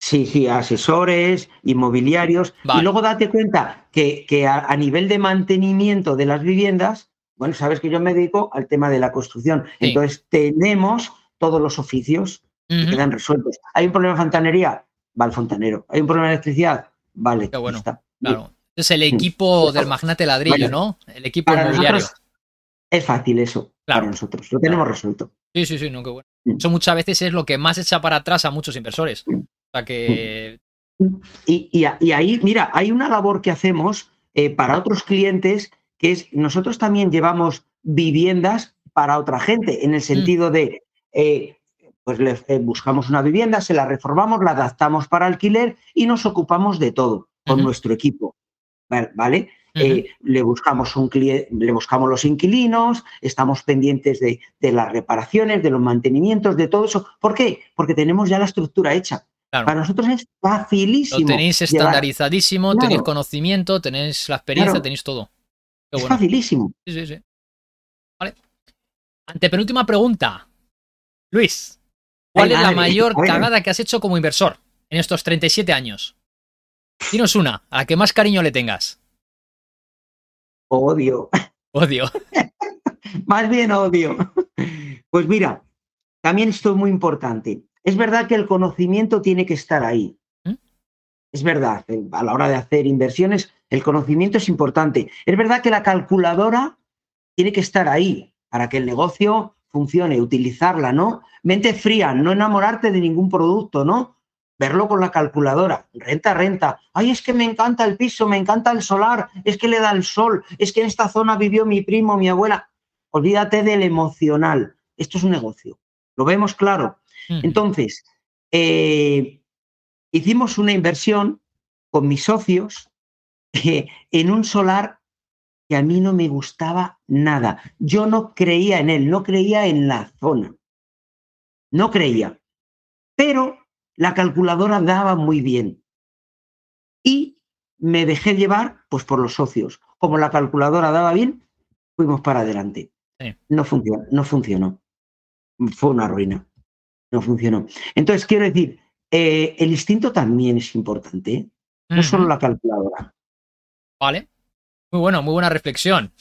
Speaker 2: Sí, sí, asesores, inmobiliarios. Y luego date cuenta que, a, nivel de mantenimiento de las viviendas, bueno, sabes que yo me dedico al tema de la construcción. Entonces, tenemos todos los oficios que quedan resueltos. ¿Hay un problema de fontanería? Va al fontanero. ¿Hay un problema de electricidad? Vale.
Speaker 1: Qué bueno. Claro. Es el equipo del magnate ladrillo, ¿no? El equipo inmobiliario.
Speaker 2: Es fácil eso claro. para nosotros. Lo tenemos resuelto.
Speaker 1: Sí, sí, sí, no, qué bueno. Mm. Eso muchas veces es lo que más echa para atrás a muchos inversores. Mm sea que...
Speaker 2: Y, ahí, mira, hay una labor que hacemos eh, para otros clientes que es, nosotros también llevamos viviendas para otra gente, en el mm. sentido de, eh, pues le, eh, buscamos una vivienda, se la reformamos, la adaptamos para alquiler y nos ocupamos de todo con nuestro equipo. ¿Vale? le buscamos un le buscamos los inquilinos, estamos pendientes de, de, las reparaciones, de los mantenimientos, de todo eso. ¿Por qué? Porque tenemos ya la estructura hecha. Para nosotros es facilísimo.
Speaker 1: Lo tenéis estandarizadísimo, tenéis conocimiento, tenéis la experiencia, tenéis todo.
Speaker 2: es facilísimo.
Speaker 1: Sí, sí, sí. Vale. Antepenúltima pregunta. Luis, ¿cuál es la mayor cagada que has hecho como inversor en estos 37 años? Dinos una, a la que más cariño le tengas.
Speaker 2: Odio.
Speaker 1: Odio.
Speaker 2: más bien odio. Pues mira, también esto es muy importante. Es verdad que el conocimiento tiene que estar ahí. ¿Mm? Es verdad, a la hora de hacer inversiones, el conocimiento es importante. Es verdad que la calculadora tiene que estar ahí para que el negocio funcione, utilizarla, ¿no? Mente fría, no enamorarte de ningún producto, ¿no? verlo con la calculadora, renta, renta. Ay, es que me encanta el piso, me encanta el solar, es que le da el sol, es que en esta zona vivió mi primo, mi abuela. Olvídate del emocional. Esto es un negocio. Lo vemos claro. Entonces, eh, hicimos una inversión con mis socios eh, en un solar que a mí no me gustaba nada. Yo no creía en él, no creía en la zona. No creía. Pero la calculadora daba muy bien. Y me dejé llevar pues por los socios. Como la calculadora daba bien, fuimos para adelante. No funcionó, no funcionó. Fue una ruina. No funcionó. Entonces, quiero decir, eh, el instinto también es importante, ¿eh? no solo la calculadora.
Speaker 1: Vale. Muy bueno, muy buena reflexión.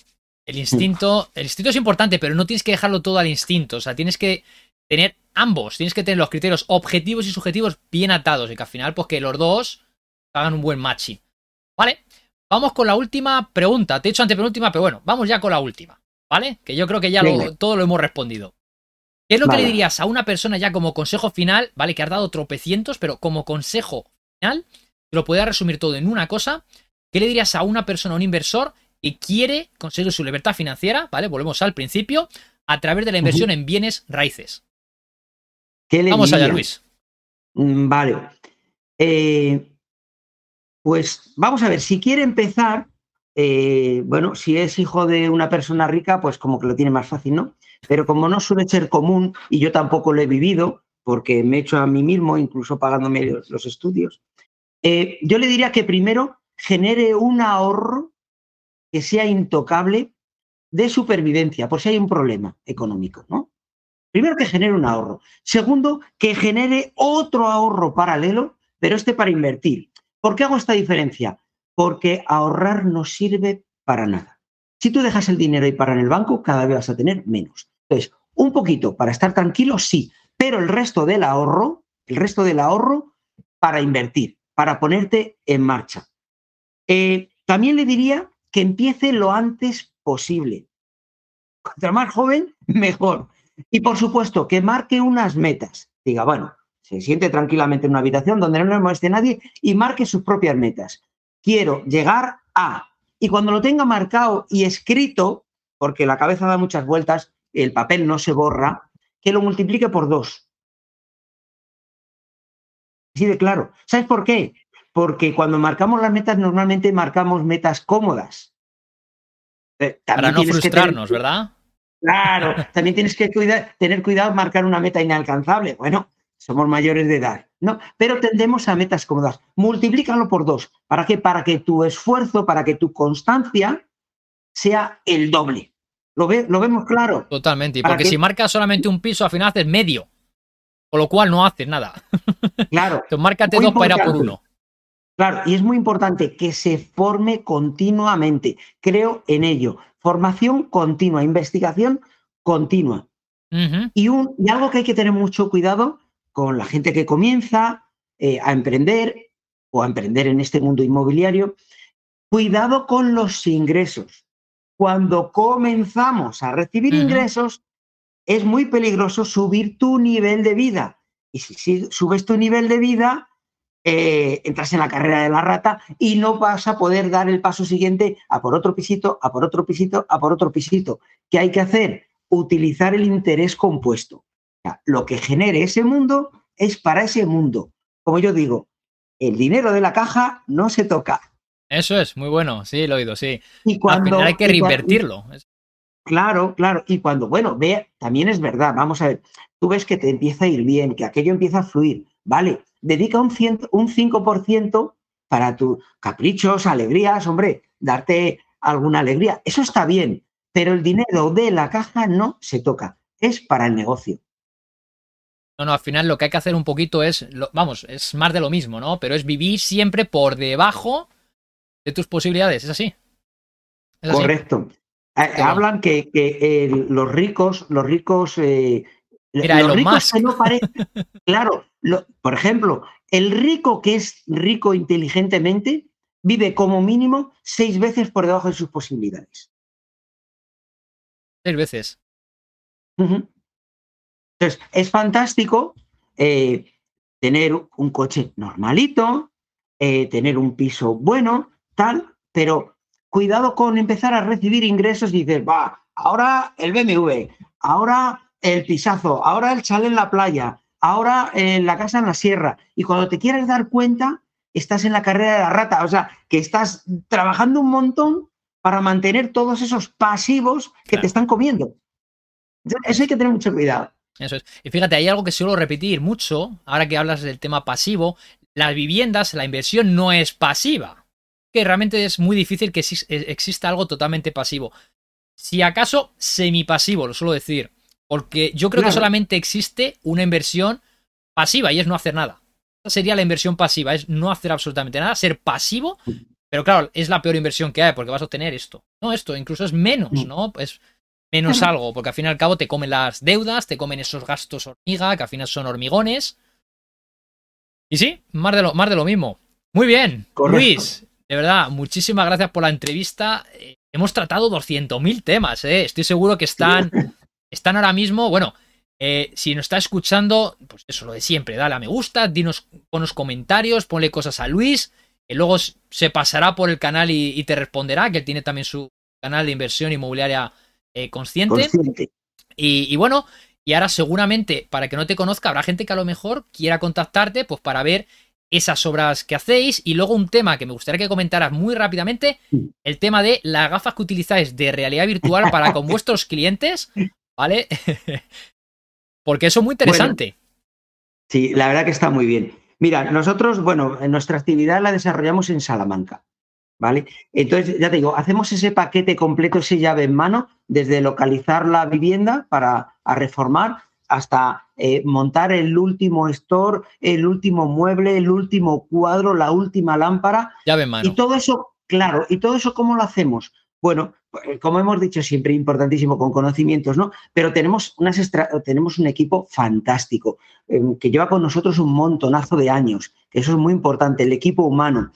Speaker 1: El instinto, el instinto es importante, pero no tienes que dejarlo todo al instinto. O sea, tienes que tener ambos, tienes que tener los criterios objetivos y subjetivos bien atados y que al final, pues que los dos hagan un buen matching. ¿Vale? Vamos con la última pregunta. Te he hecho antepenúltima, pero bueno, vamos ya con la última. ¿Vale? Que yo creo que ya todo lo hemos respondido. ¿Qué es lo que le dirías a una persona ya como consejo final? ¿Vale? Que has dado tropecientos, pero como consejo final, que lo pueda resumir todo en una cosa. ¿Qué le dirías a una persona, a un inversor que quiere conseguir su libertad financiera? ¿Vale? Volvemos al principio, a través de la inversión en bienes raíces. Vamos allá, Luis.
Speaker 2: Mm, vale. Eh, pues vamos a ver, si quiere empezar, eh, bueno, si es hijo de una persona rica, pues como que lo tiene más fácil, ¿no? Pero como no suele ser común y yo tampoco lo he vivido, porque me he hecho a mí mismo, incluso pagándome los, estudios, eh, yo le diría que primero genere un ahorro que sea intocable de supervivencia, por si hay un problema económico, ¿no? Primero, que genere un ahorro. Segundo, que genere otro ahorro paralelo, pero este para invertir. ¿Por qué hago esta diferencia? Porque ahorrar no sirve para nada. Si tú dejas el dinero y para en el banco, cada vez vas a tener menos. Entonces, un poquito para estar tranquilo, sí, pero el resto del ahorro, el resto del ahorro para invertir, para ponerte en marcha. Eh, también le diría que empiece lo antes posible. Cuanto más joven, mejor. Y por supuesto, que marque unas metas. Diga, bueno, se siente tranquilamente en una habitación donde no le moleste nadie y marque sus propias metas. Quiero llegar a. Y cuando lo tenga marcado y escrito, porque la cabeza da muchas vueltas, el papel no se borra, que lo multiplique por dos. Así de claro. ¿Sabes por qué? Porque cuando marcamos las metas, normalmente marcamos metas cómodas.
Speaker 1: Eh, Para no frustrarnos, ¿verdad?
Speaker 2: Claro, también tienes que tener cuidado marcar una meta inalcanzable. Bueno, somos mayores de edad, ¿no? Pero tendemos a metas cómodas. Multiplícalo por dos. ¿Para qué? Para que tu esfuerzo, para que tu constancia sea el doble. ¿Lo, ve, lo vemos claro?
Speaker 1: Totalmente. porque si marcas solamente un piso, al final haces medio. Con lo cual no haces nada.
Speaker 2: Claro.
Speaker 1: Entonces, márcate dos para ir a por uno.
Speaker 2: Claro, y es muy importante que se forme continuamente. Creo en ello. Formación continua, investigación continua. y, un, y algo que hay que tener mucho cuidado con la gente que comienza eh, a emprender o a emprender en este mundo inmobiliario, cuidado con los ingresos. Cuando comenzamos a recibir ingresos, es muy peligroso subir tu nivel de vida. Y si subes tu nivel de vida, eh, entras en la carrera de la rata y no vas a poder dar el paso siguiente a por otro pisito, a por otro pisito, a por otro pisito. ¿Qué hay que hacer? Utilizar el interés compuesto. lo que genere ese mundo es para ese mundo. Como yo digo, el dinero de la caja no se toca.
Speaker 1: Eso es, muy bueno, sí, lo he oído, sí. Y cuando, hay que reinvertirlo.
Speaker 2: Claro, claro. Y cuando, bueno, ve, también es verdad, vamos a ver, tú ves que te empieza a ir bien, que aquello empieza a fluir, ¿vale? dedica un, un 5% para tus caprichos, alegrías, hombre, darte alguna alegría. Eso está bien, pero el dinero de la caja no se toca, es para el negocio.
Speaker 1: No, no, al final lo que hay que hacer un poquito es, vamos, es más de lo mismo, ¿no? Pero es vivir siempre por debajo de tus posibilidades, ¿es así?
Speaker 2: Correcto. Eh, hablan que, que los ricos, los ricos eh,
Speaker 1: Mira, los ricos
Speaker 2: no claro, por ejemplo, el rico que es rico inteligentemente vive como mínimo seis veces por debajo de sus posibilidades.
Speaker 1: Seis veces.
Speaker 2: Entonces, es fantástico. Eh, tener un coche normalito, eh, tener un piso bueno, tal, pero cuidado con empezar a recibir ingresos y dices, va, ahora el BMW, ahora el pisazo, ahora el chale en la playa, ahora en la casa en la sierra. Y cuando te quieres dar cuenta, estás en la carrera de la rata, o sea, que estás trabajando un montón para mantener todos esos pasivos que te están comiendo. Eso hay que tener mucho cuidado.
Speaker 1: Eso es. Y fíjate, hay algo que suelo repetir mucho, ahora que hablas del tema pasivo, las viviendas, la inversión no es pasiva. Que realmente es muy difícil que exista algo totalmente pasivo. Si acaso semipasivo, lo suelo decir. Porque yo creo que solamente existe una inversión pasiva y es no hacer nada. Esa sería la inversión pasiva, es no hacer absolutamente nada, ser pasivo. Pero claro, es la peor inversión que hay porque vas a obtener esto. No, esto incluso es menos, mm. ¿no? Es menos algo, porque al fin y al cabo te comen las deudas, te comen esos gastos hormiga, que al final son hormigones. Y sí, más de lo, más de lo mismo. Muy bien, Luis, de verdad, muchísimas gracias por la entrevista. Eh, hemos tratado 200.000 temas, ¿eh? Estoy seguro que están están ahora mismo, bueno, eh, si nos está escuchando, pues eso lo de siempre, dale a me gusta, dinos, ponos comentarios, ponle cosas a Luis, que luego se pasará por el canal y, te responderá, que él tiene también su canal de inversión inmobiliaria eh, consciente. Y, bueno, y ahora seguramente, para que no te conozca, habrá gente que a lo mejor quiera contactarte, pues para ver esas obras que hacéis. Y luego un tema que me gustaría que comentaras muy rápidamente, el tema de las gafas que utilizáis de realidad virtual para con vuestros clientes, ¿vale? Porque eso es muy interesante.
Speaker 2: sí, la verdad que está muy bien. Mira, nosotros, bueno, nuestra actividad la desarrollamos en Salamanca, ¿vale? Entonces, ya te digo, hacemos ese paquete completo, ese llave en mano, desde localizar la vivienda para reformar hasta eh, montar el último store, el último mueble, el último cuadro, la última lámpara.
Speaker 1: Llave en mano.
Speaker 2: Y todo eso, claro, ¿y todo eso cómo lo hacemos? Bueno, eh, como hemos dicho siempre, importantísimo con conocimientos, ¿no? Pero tenemos, unas tenemos un equipo fantástico em, que lleva con nosotros un montonazo de años. Eso es muy importante, el equipo humano.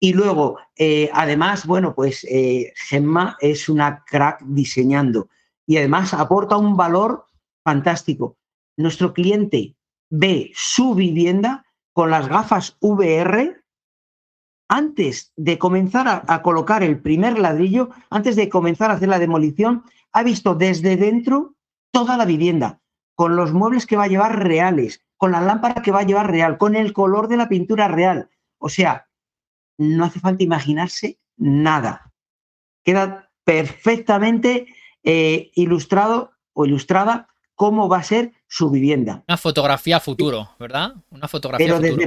Speaker 2: Y luego, eh, además, bueno, pues eh, Gemma es una crack diseñando y además aporta un valor fantástico. Nuestro cliente ve su vivienda con las gafas VR antes de comenzar a, colocar el primer ladrillo, antes de comenzar a hacer la demolición, ha visto desde dentro toda la vivienda, con los muebles que va a llevar reales, con la lámpara que va a llevar real, con el color de la pintura real. O sea, no hace falta imaginarse nada. Queda perfectamente eh, ilustrado o ilustrada cómo va a ser su vivienda.
Speaker 1: Una fotografía futuro, ¿verdad? Una fotografía futuro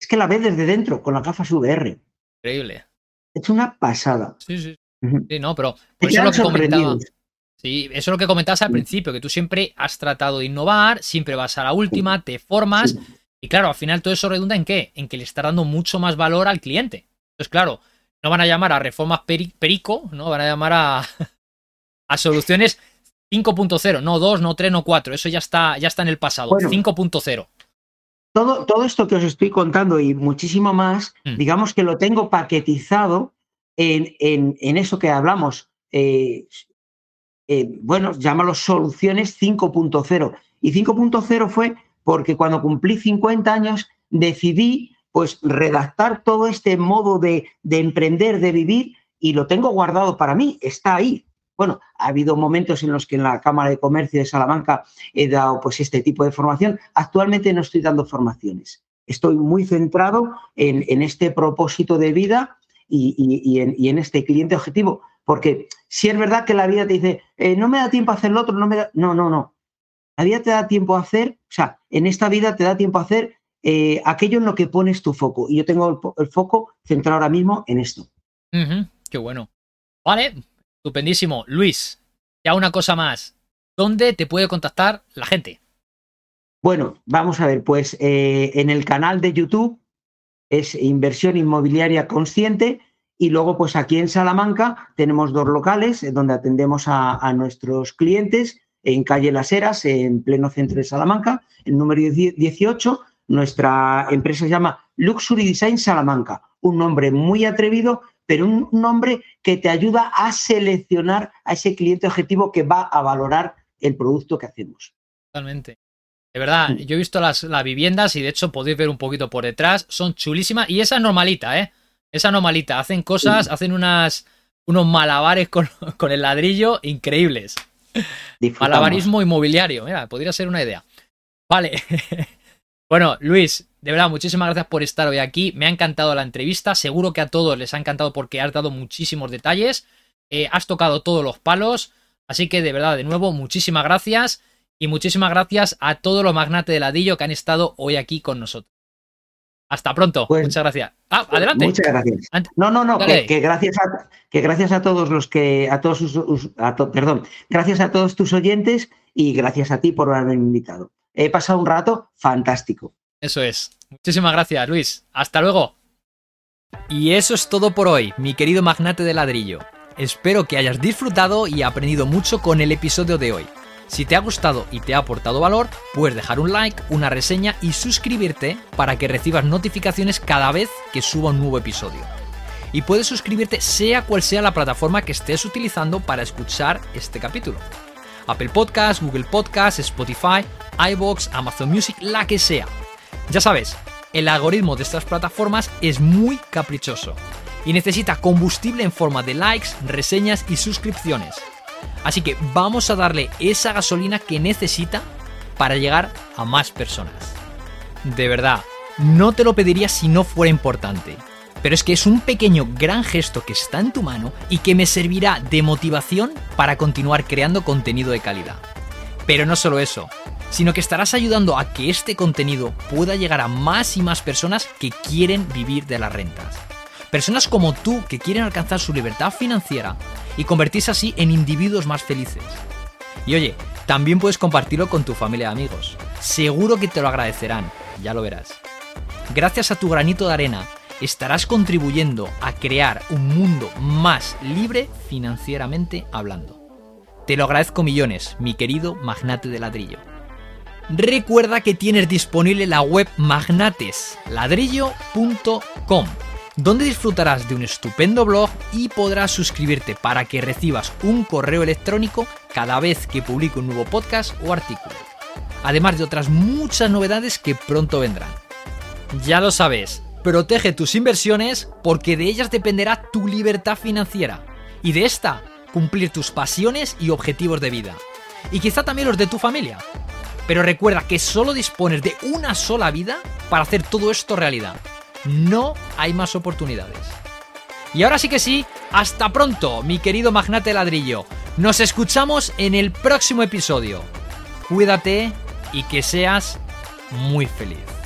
Speaker 2: es que la ves desde dentro con las gafas VR.
Speaker 1: Increíble.
Speaker 2: Es una pasada.
Speaker 1: Sí, sí. Sí, no, pero eso es lo que comentaba. Sí, eso es lo que comentabas al principio, que tú siempre has tratado de innovar, siempre vas a la última, te formas. Y claro, al final todo eso redunda en qué? En que le está dando mucho más valor al cliente. Entonces, claro, no van a llamar a reformas perico, ¿no? Van a llamar a, a soluciones 5.0, no 2, no 3, no 4. Eso ya está, ya está en el pasado. 5.0
Speaker 2: todo, esto que os estoy contando y muchísimo más, mm. digamos que lo tengo paquetizado en, en, eso que hablamos. Eh, eh, bueno, llámalo soluciones 5.0. Y 5.0 fue porque cuando cumplí 50 años decidí pues redactar todo este modo de, de emprender, de vivir y lo tengo guardado para mí, está ahí. Bueno, ha habido momentos en los que en la Cámara de Comercio de Salamanca he dado pues este tipo de formación. Actualmente no estoy dando formaciones. Estoy muy centrado en, este propósito de vida y, en, este cliente objetivo. Porque si es verdad que la vida te dice, eh, no me da tiempo a hacer lo otro, no me da... No, no, no. La vida te da tiempo a hacer, o sea, en esta vida te da tiempo a hacer eh, aquello en lo que pones tu foco. Y yo tengo el, foco centrado ahora mismo en esto.
Speaker 1: qué bueno. Vale, Estupendísimo. Luis, ya una cosa más. ¿Dónde te puede contactar la gente?
Speaker 2: Bueno, vamos a ver, pues eh, en el canal de YouTube es Inversión Inmobiliaria Consciente y luego pues aquí en Salamanca tenemos dos locales eh, donde atendemos a, nuestros clientes en calle Las Heras, en pleno centro de Salamanca, el número 18. Nuestra empresa se llama Luxury Design Salamanca, un nombre muy atrevido pero un nombre que te ayuda a seleccionar a ese cliente objetivo que va a valorar el producto que hacemos.
Speaker 1: Totalmente. De verdad, yo he visto las, las, viviendas y de hecho podéis ver un poquito por detrás. Son chulísimas. Y esa es normalita, ¿eh? Esa normalita. Hacen cosas, hacen unas, unos malabares con, con el ladrillo increíbles. Malabarismo inmobiliario. Mira, podría ser una idea. Vale. bueno, Luis, de verdad, muchísimas gracias por estar hoy aquí. Me ha encantado la entrevista. Seguro que a todos les ha encantado porque has dado muchísimos detalles. Eh, has tocado todos los palos. Así que de verdad, de nuevo, muchísimas gracias. Y muchísimas gracias a todos los magnates de ladillo que han estado hoy aquí con nosotros. Hasta pronto. Pues, muchas gracias. Ah, adelante.
Speaker 2: Muchas gracias. No, no, no, que, gracias a, que gracias a todos los que, a todos sus, perdón, gracias a todos tus oyentes y gracias a ti por haberme invitado. He pasado un rato fantástico.
Speaker 1: Eso es. Muchísimas gracias, Luis. Hasta luego. Y eso es todo por hoy, mi querido magnate de ladrillo. Espero que hayas disfrutado y aprendido mucho con el episodio de hoy. Si te ha gustado y te ha aportado valor, puedes dejar un like, una reseña y suscribirte para que recibas notificaciones cada vez que suba un nuevo episodio. Y puedes suscribirte sea cual sea la plataforma que estés utilizando para escuchar este capítulo. Apple Podcast, Google Podcast, Spotify, iBox, Amazon Music, la que sea. Ya sabes, el algoritmo de estas plataformas es muy caprichoso y necesita combustible en forma de likes, reseñas y suscripciones. Así que vamos a darle esa gasolina que necesita para llegar a más personas. De verdad, no te lo pediría si no fuera importante. Pero es que es un pequeño gran gesto que está en tu mano y que me servirá de motivación para continuar creando contenido de calidad. Pero no solo eso, sino que estarás ayudando a que este contenido pueda llegar a más y más personas que quieren vivir de las rentas. Personas como tú que quieren alcanzar su libertad financiera y convertirse así en individuos más felices. Y oye, también puedes compartirlo con tu familia y amigos. Seguro que te lo agradecerán, ya lo verás. Gracias a tu granito de arena, estarás contribuyendo a crear un mundo más libre financieramente hablando. Te lo agradezco millones, mi querido magnate de ladrillo. Recuerda que tienes disponible la web magnatesladrillo.com donde disfrutarás de un estupendo blog y podrás suscribirte para que recibas un correo electrónico cada vez que publique un nuevo podcast o artículo. Además de otras muchas novedades que pronto vendrán. Ya lo sabes, protege tus inversiones porque de ellas dependerá tu libertad financiera y de esta cumplir tus pasiones y objetivos de vida. Y quizá también los de tu familia. Pero recuerda que solo dispones de una sola vida para hacer todo esto realidad no hay más oportunidades. Y ahora sí que sí, hasta pronto, mi querido magnate ladrillo. Nos escuchamos en el próximo episodio. Cuídate y que seas muy feliz.